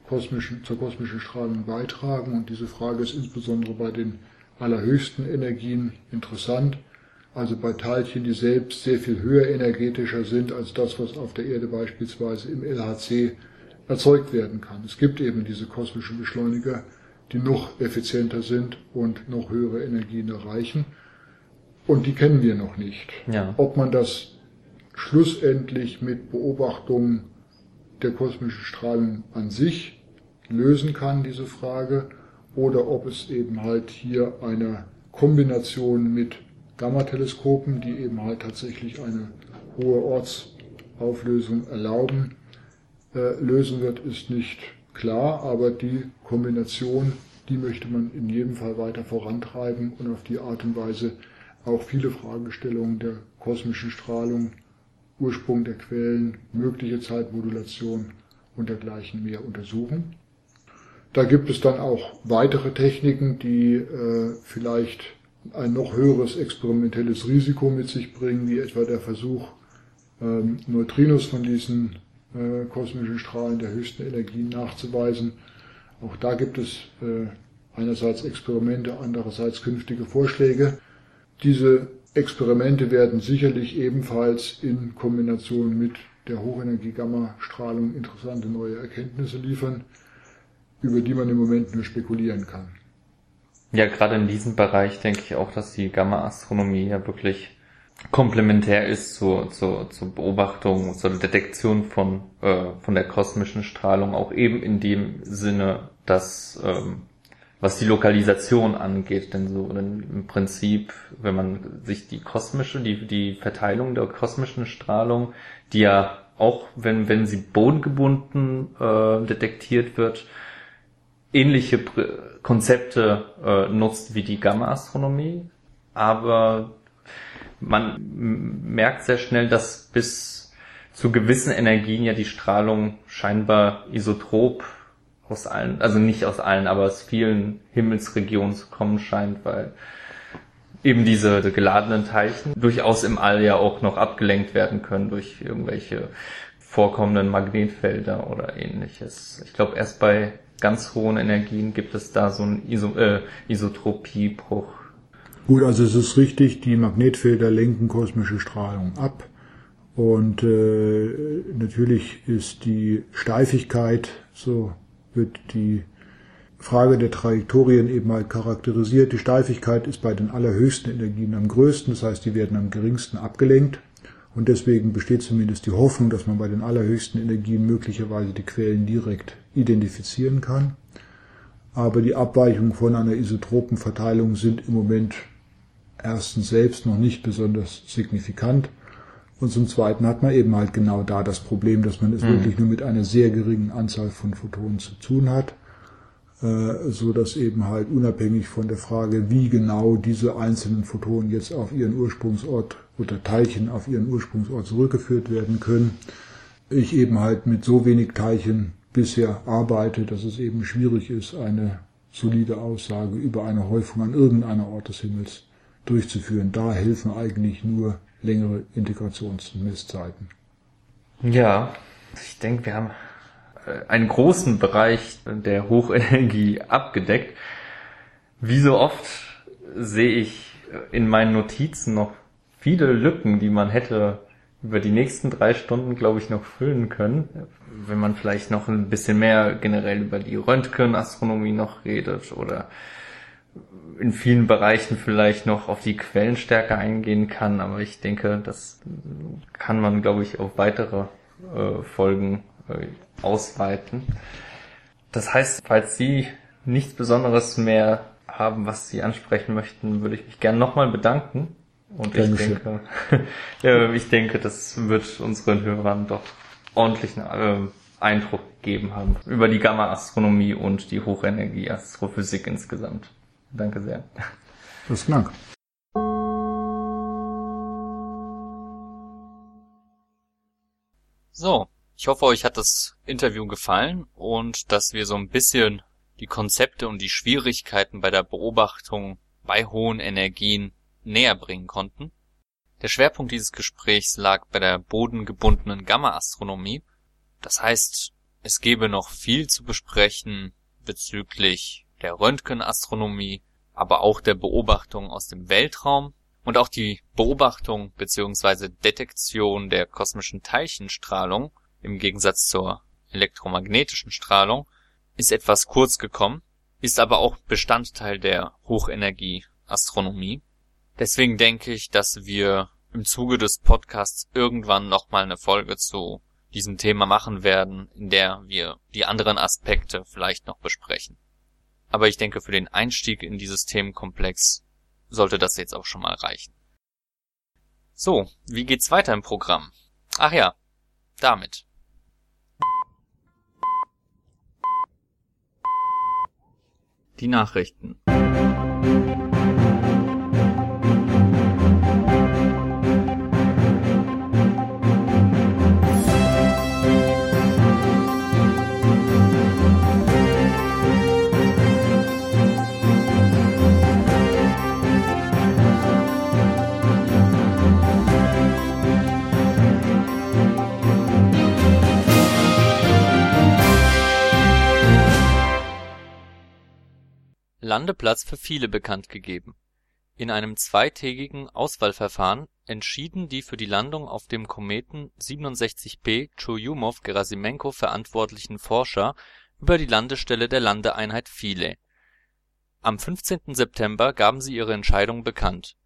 kosmischen, zur kosmischen Strahlung beitragen. Und diese Frage ist insbesondere bei den allerhöchsten Energien interessant also bei Teilchen, die selbst sehr viel höher energetischer sind als das, was auf der Erde beispielsweise im LHC erzeugt werden kann. Es gibt eben diese kosmischen Beschleuniger, die noch effizienter sind und noch höhere Energien erreichen. Und die kennen wir noch nicht. Ja. Ob man das schlussendlich mit Beobachtungen der kosmischen Strahlung an sich lösen kann, diese Frage, oder ob es eben halt hier eine Kombination mit Gamma-Teleskopen, die eben halt tatsächlich eine hohe Ortsauflösung erlauben, äh, lösen wird, ist nicht klar, aber die Kombination, die möchte man in jedem Fall weiter vorantreiben und auf die Art und Weise auch viele Fragestellungen der kosmischen Strahlung, Ursprung der Quellen, mögliche Zeitmodulation und dergleichen mehr untersuchen. Da gibt es dann auch weitere Techniken, die äh, vielleicht ein noch höheres experimentelles Risiko mit sich bringen, wie etwa der Versuch, ähm, Neutrinos von diesen äh, kosmischen Strahlen der höchsten Energien nachzuweisen. Auch da gibt es äh, einerseits Experimente, andererseits künftige Vorschläge. Diese Experimente werden sicherlich ebenfalls in Kombination mit der Hochenergie-Gamma-Strahlung interessante neue Erkenntnisse liefern, über die man im Moment nur spekulieren kann. Ja, gerade in diesem Bereich denke ich auch, dass die Gamma-Astronomie ja wirklich komplementär ist zur, zur, zur Beobachtung, zur Detektion von, äh, von der kosmischen Strahlung, auch eben in dem Sinne, dass ähm, was die Lokalisation angeht, denn so denn im Prinzip, wenn man sich die kosmische, die, die Verteilung der kosmischen Strahlung, die ja auch wenn, wenn sie bodengebunden äh, detektiert wird, ähnliche Konzepte äh, nutzt wie die Gamma-Astronomie, aber man merkt sehr schnell, dass bis zu gewissen Energien ja die Strahlung scheinbar isotrop aus allen, also nicht aus allen, aber aus vielen Himmelsregionen zu kommen scheint, weil eben diese geladenen Teilchen durchaus im All ja auch noch abgelenkt werden können durch irgendwelche vorkommenden Magnetfelder oder ähnliches. Ich glaube, erst bei ganz hohen Energien gibt es da so einen Iso äh, Isotropiebruch. Gut, also es ist richtig, die Magnetfelder lenken kosmische Strahlung ab. Und äh, natürlich ist die Steifigkeit, so wird die Frage der Trajektorien eben halt charakterisiert. Die Steifigkeit ist bei den allerhöchsten Energien am größten, das heißt, die werden am geringsten abgelenkt. Und deswegen besteht zumindest die Hoffnung, dass man bei den allerhöchsten Energien möglicherweise die Quellen direkt identifizieren kann. Aber die Abweichungen von einer isotropen Verteilung sind im Moment erstens selbst noch nicht besonders signifikant. Und zum Zweiten hat man eben halt genau da das Problem, dass man es mhm. wirklich nur mit einer sehr geringen Anzahl von Photonen zu tun hat, äh, so dass eben halt unabhängig von der Frage, wie genau diese einzelnen Photonen jetzt auf ihren Ursprungsort oder Teilchen auf ihren Ursprungsort zurückgeführt werden können, ich eben halt mit so wenig Teilchen bisher arbeite, dass es eben schwierig ist, eine solide Aussage über eine Häufung an irgendeiner Ort des Himmels durchzuführen. Da helfen eigentlich nur längere Integrationsmesszeiten. Ja, ich denke, wir haben äh, einen großen Bereich der Hochenergie abgedeckt. Wie so oft sehe ich in meinen Notizen noch viele Lücken, die man hätte über die nächsten drei Stunden, glaube ich, noch füllen können. Wenn man vielleicht noch ein bisschen mehr generell über die Röntgenastronomie noch redet oder in vielen Bereichen vielleicht noch auf die Quellenstärke eingehen kann, aber ich denke, das kann man, glaube ich, auf weitere äh, Folgen äh, ausweiten. Das heißt, falls Sie nichts Besonderes mehr haben, was Sie ansprechen möchten, würde ich mich gerne nochmal bedanken. Und ich denke, ja, ich denke, das wird unseren Hörern doch ordentlichen äh, Eindruck gegeben haben über die Gamma-Astronomie und die Hochenergie-Astrophysik insgesamt. Danke sehr. Besten Dank. So, ich hoffe, euch hat das Interview gefallen und dass wir so ein bisschen die Konzepte und die Schwierigkeiten bei der Beobachtung bei hohen Energien näher bringen konnten. Der Schwerpunkt dieses Gesprächs lag bei der bodengebundenen Gamma-Astronomie. Das heißt, es gäbe noch viel zu besprechen bezüglich der Röntgenastronomie, aber auch der Beobachtung aus dem Weltraum und auch die Beobachtung bzw. Detektion der kosmischen Teilchenstrahlung im Gegensatz zur elektromagnetischen Strahlung ist etwas kurz gekommen, ist aber auch Bestandteil der Hochenergieastronomie. Deswegen denke ich, dass wir im Zuge des Podcasts irgendwann nochmal eine Folge zu diesem Thema machen werden, in der wir die anderen Aspekte vielleicht noch besprechen. Aber ich denke, für den Einstieg in dieses Themenkomplex sollte das jetzt auch schon mal reichen. So, wie geht's weiter im Programm? Ach ja, damit. Die Nachrichten. Landeplatz für viele bekannt gegeben. In einem zweitägigen Auswahlverfahren entschieden die für die Landung auf dem Kometen 67P Churyumov-Gerasimenko verantwortlichen Forscher über die Landestelle der Landeeinheit Philae. Am 15. September gaben sie ihre Entscheidung bekannt.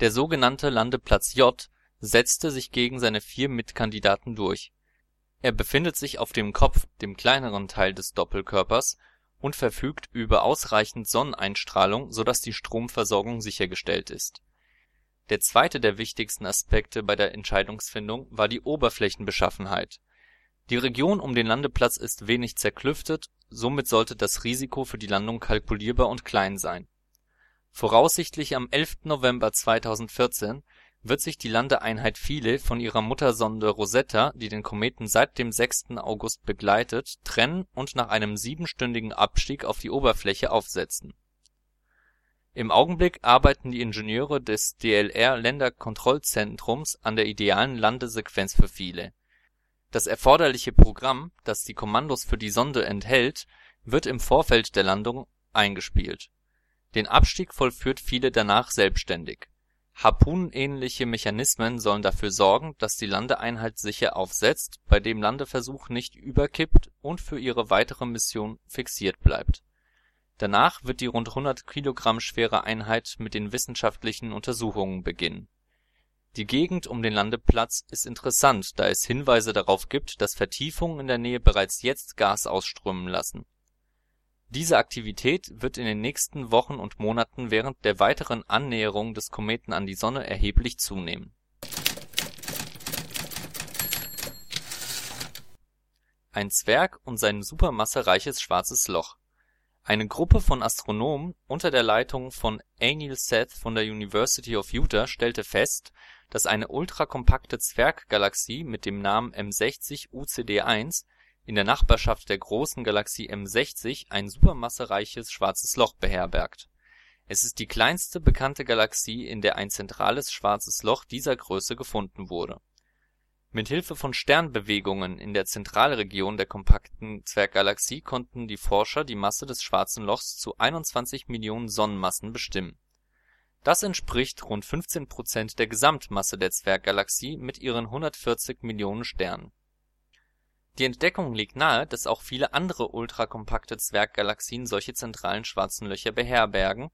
Der so genannte Landeplatz J setzte sich gegen seine vier Mitkandidaten durch. Er befindet sich auf dem Kopf, dem kleineren Teil des Doppelkörpers, und verfügt über ausreichend Sonneneinstrahlung, so dass die Stromversorgung sichergestellt ist. Der zweite der wichtigsten Aspekte bei der Entscheidungsfindung war die Oberflächenbeschaffenheit. Die Region um den Landeplatz ist wenig zerklüftet, somit sollte das Risiko für die Landung kalkulierbar und klein sein. Voraussichtlich am 11. November 2014 wird sich die Landeeinheit Philae von ihrer Muttersonde Rosetta, die den Kometen seit dem 6. August begleitet, trennen und nach einem siebenstündigen Abstieg auf die Oberfläche aufsetzen. Im Augenblick arbeiten die Ingenieure des DLR-Länderkontrollzentrums an der idealen Landesequenz für Philae. Das erforderliche Programm, das die Kommandos für die Sonde enthält, wird im Vorfeld der Landung eingespielt. Den Abstieg vollführt Philae danach selbstständig Harpunenähnliche Mechanismen sollen dafür sorgen, dass die Landeeinheit sicher aufsetzt, bei dem Landeversuch nicht überkippt und für ihre weitere Mission fixiert bleibt. Danach wird die rund 100 Kilogramm schwere Einheit mit den wissenschaftlichen Untersuchungen beginnen. Die Gegend um den Landeplatz ist interessant, da es Hinweise darauf gibt, dass Vertiefungen in der Nähe bereits jetzt Gas ausströmen lassen diese Aktivität wird in den nächsten Wochen und Monaten während der weiteren Annäherung des Kometen an die Sonne erheblich zunehmen. Ein Zwerg und sein supermassereiches Schwarzes Loch Eine Gruppe von Astronomen unter der Leitung von Anil Seth von der University of Utah stellte fest, dass eine ultrakompakte Zwerggalaxie mit dem Namen M60 UCD1 in der Nachbarschaft der großen Galaxie M60 ein supermassereiches Schwarzes Loch beherbergt. Es ist die kleinste bekannte Galaxie, in der ein zentrales Schwarzes Loch dieser Größe gefunden wurde. Mit Hilfe von Sternbewegungen in der Zentralregion der kompakten Zwerggalaxie konnten die Forscher die Masse des Schwarzen Lochs zu 21 Millionen Sonnenmassen bestimmen. Das entspricht rund 15 Prozent der Gesamtmasse der Zwerggalaxie mit ihren 140 Millionen Sternen die Entdeckung legt nahe, dass auch viele andere ultrakompakte Zwerggalaxien solche zentralen Schwarzen Löcher beherbergen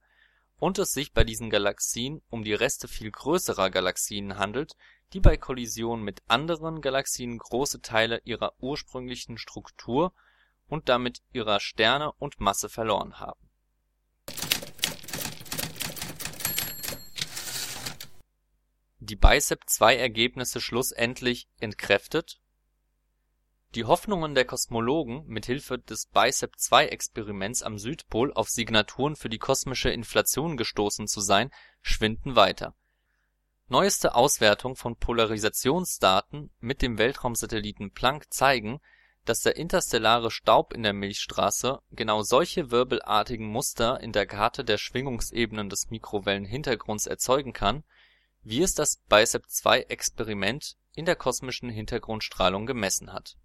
und es sich bei diesen Galaxien um die Reste viel größerer Galaxien handelt, die bei Kollisionen mit anderen Galaxien große Teile ihrer ursprünglichen Struktur und damit ihrer Sterne und Masse verloren haben. Die BICEP-2-Ergebnisse schlussendlich entkräftet die Hoffnungen der Kosmologen, mit Hilfe des BICEP-2-Experiments am Südpol auf Signaturen für die kosmische Inflation gestoßen zu sein, schwinden weiter. Neueste Auswertungen von Polarisationsdaten mit dem Weltraumsatelliten Planck zeigen, dass der interstellare Staub in der Milchstraße genau solche wirbelartigen Muster in der Karte der Schwingungsebenen des Mikrowellenhintergrunds erzeugen kann, wie es das BICEP-2-Experiment in der kosmischen Hintergrundstrahlung gemessen hat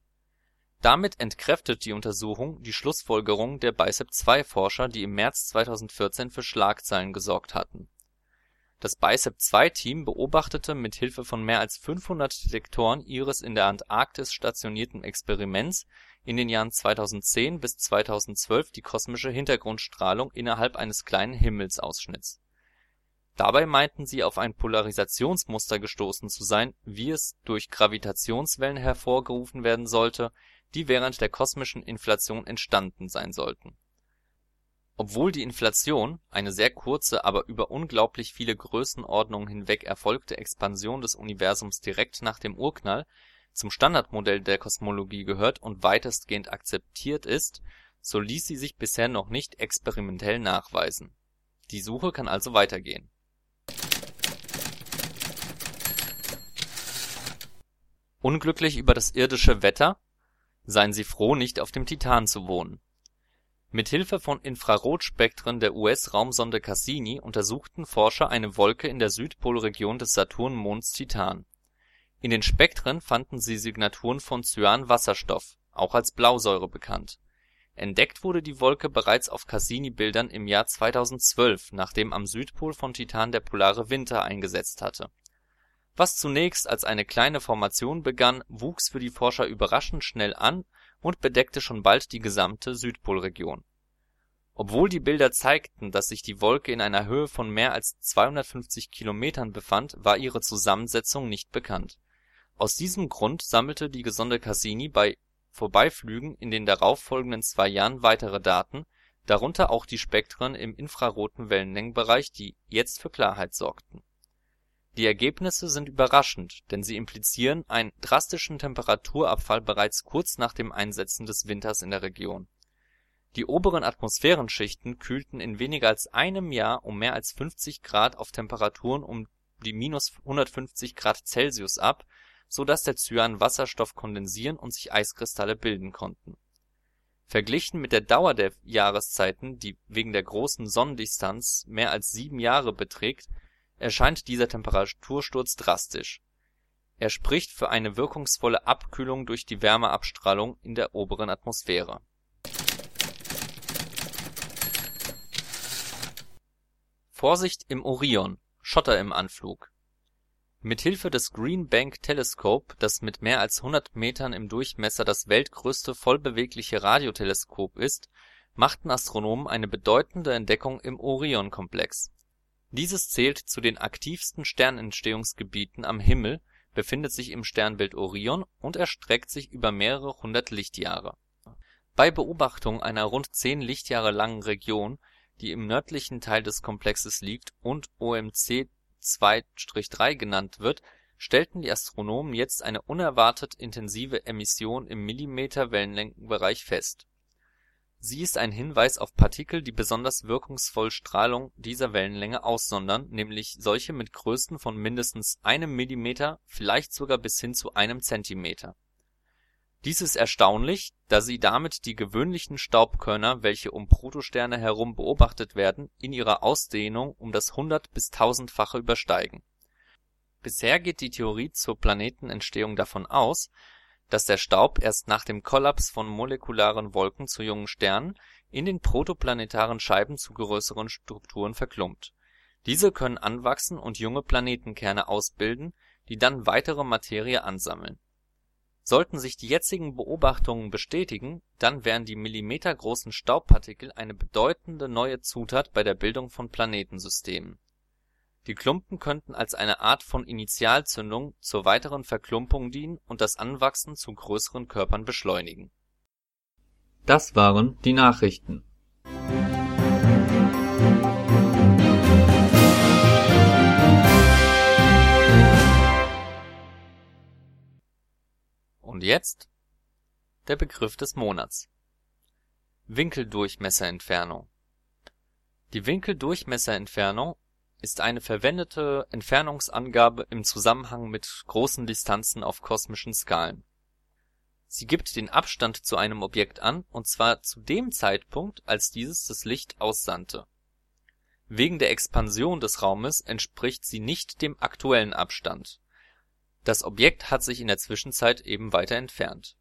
damit entkräftet die Untersuchung die Schlussfolgerungen der BICEP-2-Forscher, die im März 2014 für Schlagzeilen gesorgt hatten. Das BICEP-2-Team beobachtete mit Hilfe von mehr als 500 Detektoren ihres in der Antarktis stationierten Experiments in den Jahren 2010 bis 2012 die kosmische Hintergrundstrahlung innerhalb eines kleinen Himmelsausschnitts. Dabei meinten sie auf ein Polarisationsmuster gestoßen zu sein, wie es durch Gravitationswellen hervorgerufen werden sollte die während der kosmischen Inflation entstanden sein sollten. Obwohl die Inflation, eine sehr kurze, aber über unglaublich viele Größenordnungen hinweg erfolgte Expansion des Universums direkt nach dem Urknall, zum Standardmodell der Kosmologie gehört und weitestgehend akzeptiert ist, so ließ sie sich bisher noch nicht experimentell nachweisen. Die Suche kann also weitergehen. Unglücklich über das irdische Wetter seien sie froh, nicht auf dem Titan zu wohnen. Mit Hilfe von Infrarotspektren der US-Raumsonde Cassini untersuchten Forscher eine Wolke in der Südpolregion des Saturnmonds Titan. In den Spektren fanden sie Signaturen von Cyanwasserstoff, auch als Blausäure bekannt. Entdeckt wurde die Wolke bereits auf Cassini-Bildern im Jahr 2012, nachdem am Südpol von Titan der polare Winter eingesetzt hatte. Was zunächst als eine kleine Formation begann, wuchs für die Forscher überraschend schnell an und bedeckte schon bald die gesamte Südpolregion. Obwohl die Bilder zeigten, dass sich die Wolke in einer Höhe von mehr als 250 Kilometern befand, war ihre Zusammensetzung nicht bekannt. Aus diesem Grund sammelte die Sonde Cassini bei Vorbeiflügen in den darauffolgenden zwei Jahren weitere Daten, darunter auch die Spektren im infraroten Wellenlängenbereich, die jetzt für Klarheit sorgten. Die Ergebnisse sind überraschend, denn sie implizieren einen drastischen Temperaturabfall bereits kurz nach dem Einsetzen des Winters in der Region. Die oberen Atmosphärenschichten kühlten in weniger als einem Jahr um mehr als 50 Grad auf Temperaturen um die −150 Grad Celsius ab so dass der Cyan Wasserstoff kondensieren und sich Eiskristalle bilden konnten. Verglichen mit der Dauer der Jahreszeiten, die wegen der großen Sonnendistanz mehr als sieben Jahre beträgt, erscheint dieser Temperatursturz drastisch. Er spricht für eine wirkungsvolle Abkühlung durch die Wärmeabstrahlung in der oberen Atmosphäre. Vorsicht im Orion – Schotter im Anflug Mithilfe des Green Bank Telescope, das mit mehr als 100 Metern im Durchmesser das weltgrößte vollbewegliche Radioteleskop ist, machten Astronomen eine bedeutende Entdeckung im Orionkomplex. Dieses zählt zu den aktivsten Sternentstehungsgebieten am Himmel, befindet sich im Sternbild Orion und erstreckt sich über mehrere hundert Lichtjahre. Bei Beobachtung einer rund zehn Lichtjahre langen Region, die im nördlichen Teil des Komplexes liegt und OMC 2/3 genannt wird, stellten die Astronomen jetzt eine unerwartet intensive Emission im Millimeter-Wellenlängenbereich fest. Sie ist ein Hinweis auf Partikel, die besonders wirkungsvoll Strahlung dieser Wellenlänge aussondern, nämlich solche mit Größen von mindestens einem Millimeter, vielleicht sogar bis hin zu einem Zentimeter dies ist erstaunlich, da sie damit die gewöhnlichen Staubkörner, welche um Protosterne herum beobachtet werden, in ihrer Ausdehnung um das hundert - bis tausendfache übersteigen. Bisher geht die Theorie zur Planetenentstehung davon aus, dass der Staub erst nach dem Kollaps von molekularen Wolken zu jungen Sternen in den protoplanetaren Scheiben zu größeren Strukturen verklumpt. Diese können anwachsen und junge Planetenkerne ausbilden, die dann weitere Materie ansammeln Sollten sich die jetzigen Beobachtungen bestätigen, dann wären die millimetergroßen Staubpartikel eine bedeutende neue Zutat bei der Bildung von Planetensystemen. Die Klumpen könnten als eine Art von Initialzündung zur weiteren Verklumpung dienen und das Anwachsen zu größeren Körpern beschleunigen. Das waren die Nachrichten Und jetzt der Begriff des Monats. Winkeldurchmesserentfernung Die Winkeldurchmesserentfernung ist eine verwendete Entfernungsangabe im Zusammenhang mit großen Distanzen auf kosmischen Skalen. Sie gibt den Abstand zu einem Objekt an, und zwar zu dem Zeitpunkt, als dieses das Licht aussandte. Wegen der Expansion des Raumes entspricht sie nicht dem aktuellen Abstand das Objekt hat sich in der Zwischenzeit eben weiter entfernt.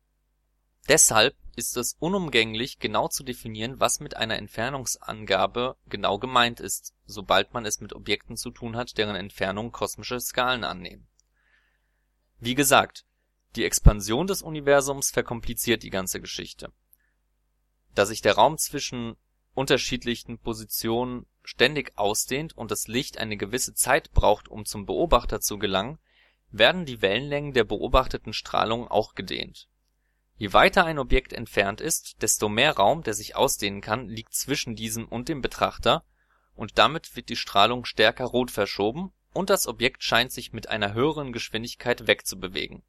Deshalb ist es unumgänglich, genau zu definieren, was mit einer Entfernungsangabe genau gemeint ist, sobald man es mit Objekten zu tun hat, deren Entfernungen kosmische Skalen annehmen. Wie gesagt, die Expansion des Universums verkompliziert die ganze Geschichte. Da sich der Raum zwischen unterschiedlichen Positionen ständig ausdehnt und das Licht eine gewisse Zeit braucht, um zum Beobachter zu gelangen werden die Wellenlängen der beobachteten Strahlung auch gedehnt. Je weiter ein Objekt entfernt ist, desto mehr Raum, der sich ausdehnen kann, liegt zwischen diesem und dem Betrachter, und damit wird die Strahlung stärker rot verschoben und das Objekt scheint sich mit einer höheren Geschwindigkeit wegzubewegen.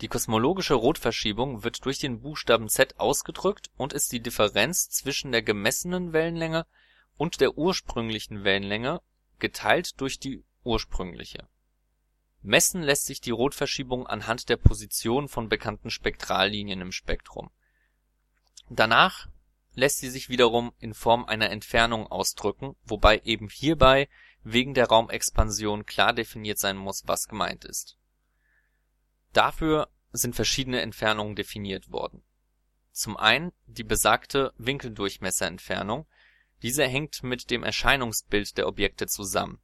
Die kosmologische Rotverschiebung wird durch den Buchstaben Z ausgedrückt und ist die Differenz zwischen der gemessenen Wellenlänge und der ursprünglichen Wellenlänge geteilt durch die ursprüngliche Messen lässt sich die Rotverschiebung anhand der Position von bekannten Spektrallinien im Spektrum. Danach lässt sie sich wiederum in Form einer Entfernung ausdrücken, wobei eben hierbei wegen der Raumexpansion klar definiert sein muss, was gemeint ist. Dafür sind verschiedene Entfernungen definiert worden Zum einen die besagte Winkeldurchmesserentfernung, diese hängt mit dem Erscheinungsbild der Objekte zusammen.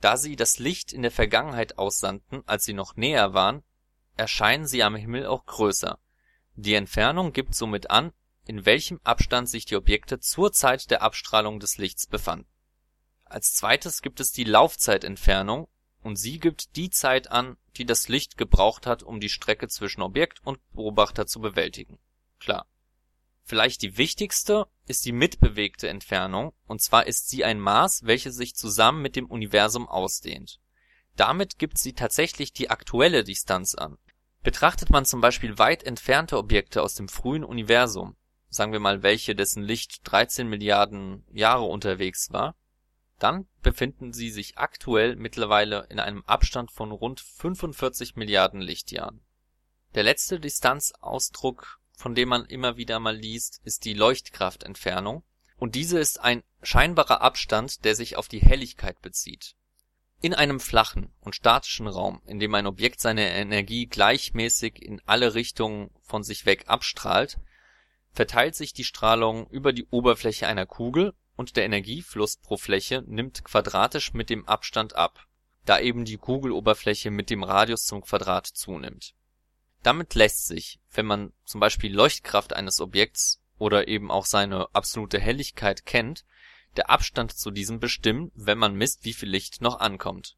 Da sie das Licht in der Vergangenheit aussandten, als sie noch näher waren, erscheinen sie am Himmel auch größer. Die Entfernung gibt somit an, in welchem Abstand sich die Objekte zur Zeit der Abstrahlung des Lichts befanden. Als zweites gibt es die Laufzeitentfernung und sie gibt die Zeit an, die das Licht gebraucht hat, um die Strecke zwischen Objekt und Beobachter zu bewältigen. Klar. Vielleicht die wichtigste ist die mitbewegte Entfernung, und zwar ist sie ein Maß, welches sich zusammen mit dem Universum ausdehnt. Damit gibt sie tatsächlich die aktuelle Distanz an. Betrachtet man zum Beispiel weit entfernte Objekte aus dem frühen Universum, sagen wir mal welche, dessen Licht 13 Milliarden Jahre unterwegs war, dann befinden sie sich aktuell mittlerweile in einem Abstand von rund 45 Milliarden Lichtjahren. Der letzte Distanzausdruck, von dem man immer wieder mal liest, ist die Leuchtkraftentfernung, und diese ist ein scheinbarer Abstand, der sich auf die Helligkeit bezieht. In einem flachen und statischen Raum, in dem ein Objekt seine Energie gleichmäßig in alle Richtungen von sich weg abstrahlt, verteilt sich die Strahlung über die Oberfläche einer Kugel und der Energiefluss pro Fläche nimmt quadratisch mit dem Abstand ab, da eben die Kugeloberfläche mit dem Radius zum Quadrat zunimmt. Damit lässt sich, wenn man zum Beispiel Leuchtkraft eines Objekts oder eben auch seine absolute Helligkeit kennt, der Abstand zu diesem bestimmen, wenn man misst, wie viel Licht noch ankommt.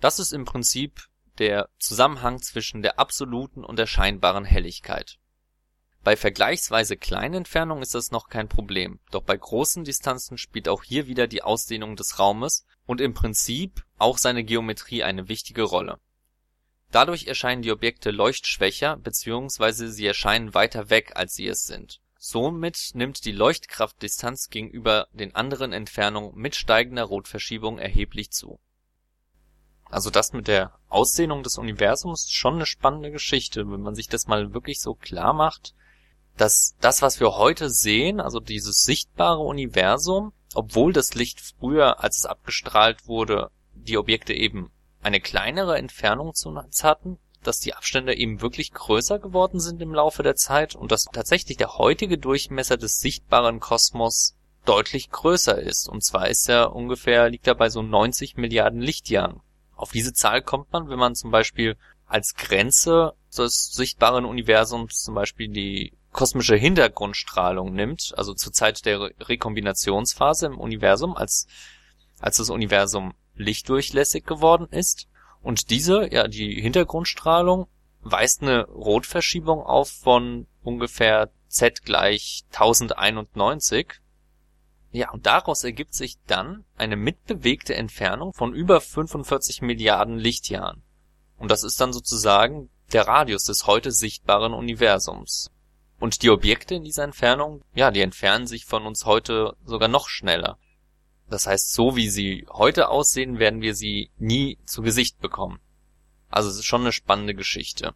Das ist im Prinzip der Zusammenhang zwischen der absoluten und der scheinbaren Helligkeit bei vergleichsweise kleinen Entfernungen ist das noch kein Problem, doch bei großen Distanzen spielt auch hier wieder die Ausdehnung des Raumes und im Prinzip auch seine Geometrie eine wichtige Rolle. Dadurch erscheinen die Objekte leuchtschwächer bzw. sie erscheinen weiter weg, als sie es sind. Somit nimmt die Leuchtkraftdistanz gegenüber den anderen Entfernungen mit steigender Rotverschiebung erheblich zu. Also das mit der Ausdehnung des Universums ist schon eine spannende Geschichte, wenn man sich das mal wirklich so klar macht, dass das, was wir heute sehen, also dieses sichtbare Universum, obwohl das Licht früher, als es abgestrahlt wurde, die Objekte eben eine kleinere Entfernung zu uns hatten, dass die Abstände eben wirklich größer geworden sind im Laufe der Zeit und dass tatsächlich der heutige Durchmesser des sichtbaren Kosmos deutlich größer ist. Und zwar ist er ungefähr, liegt er bei so 90 Milliarden Lichtjahren. Auf diese Zahl kommt man, wenn man zum Beispiel als Grenze des sichtbaren Universums zum Beispiel die kosmische Hintergrundstrahlung nimmt, also zur Zeit der Rekombinationsphase im Universum, als, als das Universum lichtdurchlässig geworden ist. Und diese, ja, die Hintergrundstrahlung weist eine Rotverschiebung auf von ungefähr z gleich 1091. Ja, und daraus ergibt sich dann eine mitbewegte Entfernung von über 45 Milliarden Lichtjahren. Und das ist dann sozusagen der Radius des heute sichtbaren Universums. Und die Objekte in dieser Entfernung, ja, die entfernen sich von uns heute sogar noch schneller. Das heißt, so wie sie heute aussehen, werden wir sie nie zu Gesicht bekommen. Also es ist schon eine spannende Geschichte.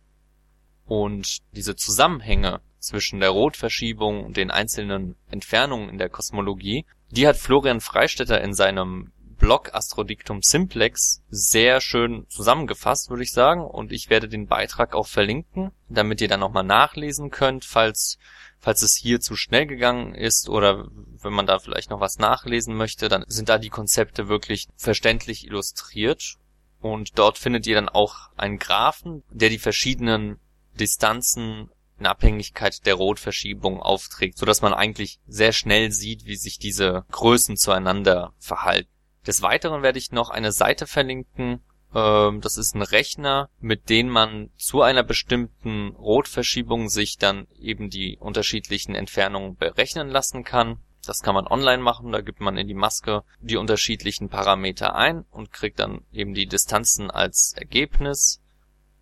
Und diese Zusammenhänge zwischen der Rotverschiebung und den einzelnen Entfernungen in der Kosmologie, die hat Florian Freistetter in seinem Blog Astrodictum Simplex sehr schön zusammengefasst, würde ich sagen. Und ich werde den Beitrag auch verlinken, damit ihr dann nochmal nachlesen könnt, falls, falls es hier zu schnell gegangen ist oder wenn man da vielleicht noch was nachlesen möchte, dann sind da die Konzepte wirklich verständlich illustriert. Und dort findet ihr dann auch einen Graphen, der die verschiedenen Distanzen in Abhängigkeit der Rotverschiebung aufträgt, so dass man eigentlich sehr schnell sieht, wie sich diese Größen zueinander verhalten. Des Weiteren werde ich noch eine Seite verlinken. Ähm, das ist ein Rechner, mit dem man zu einer bestimmten Rotverschiebung sich dann eben die unterschiedlichen Entfernungen berechnen lassen kann. Das kann man online machen, da gibt man in die Maske die unterschiedlichen Parameter ein und kriegt dann eben die Distanzen als Ergebnis.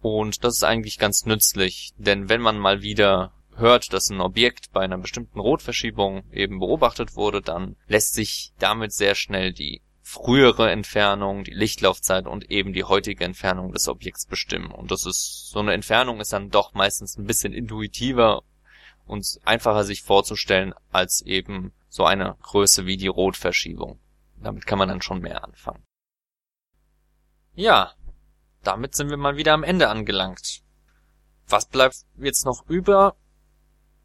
Und das ist eigentlich ganz nützlich, denn wenn man mal wieder hört, dass ein Objekt bei einer bestimmten Rotverschiebung eben beobachtet wurde, dann lässt sich damit sehr schnell die frühere Entfernung, die Lichtlaufzeit und eben die heutige Entfernung des Objekts bestimmen. Und das ist, so eine Entfernung ist dann doch meistens ein bisschen intuitiver und einfacher sich vorzustellen als eben so eine Größe wie die Rotverschiebung. Damit kann man dann schon mehr anfangen. Ja, damit sind wir mal wieder am Ende angelangt. Was bleibt jetzt noch über?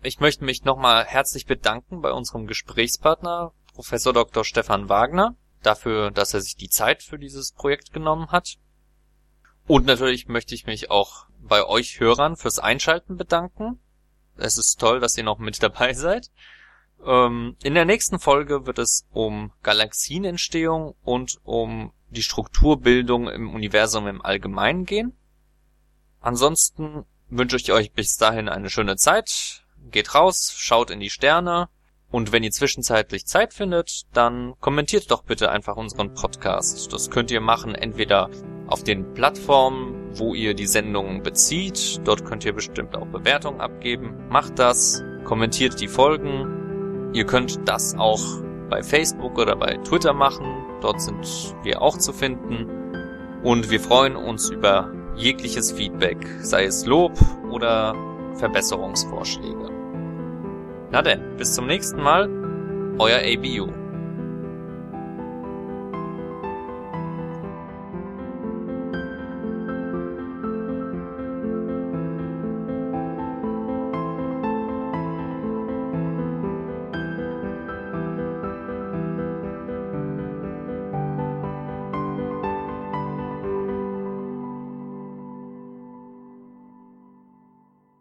Ich möchte mich nochmal herzlich bedanken bei unserem Gesprächspartner, Professor Dr. Stefan Wagner, dafür, dass er sich die Zeit für dieses Projekt genommen hat. Und natürlich möchte ich mich auch bei euch Hörern fürs Einschalten bedanken. Es ist toll, dass ihr noch mit dabei seid. Ähm, in der nächsten Folge wird es um Galaxienentstehung und um die Strukturbildung im Universum im Allgemeinen gehen. Ansonsten wünsche ich euch bis dahin eine schöne Zeit. Geht raus, schaut in die Sterne und wenn ihr zwischenzeitlich Zeit findet, dann kommentiert doch bitte einfach unseren Podcast. Das könnt ihr machen entweder auf den Plattformen, wo ihr die Sendungen bezieht. Dort könnt ihr bestimmt auch Bewertungen abgeben. Macht das, kommentiert die Folgen. Ihr könnt das auch bei Facebook oder bei Twitter machen. Dort sind wir auch zu finden. Und wir freuen uns über jegliches Feedback, sei es Lob oder Verbesserungsvorschläge. Na denn, bis zum nächsten Mal, euer ABU.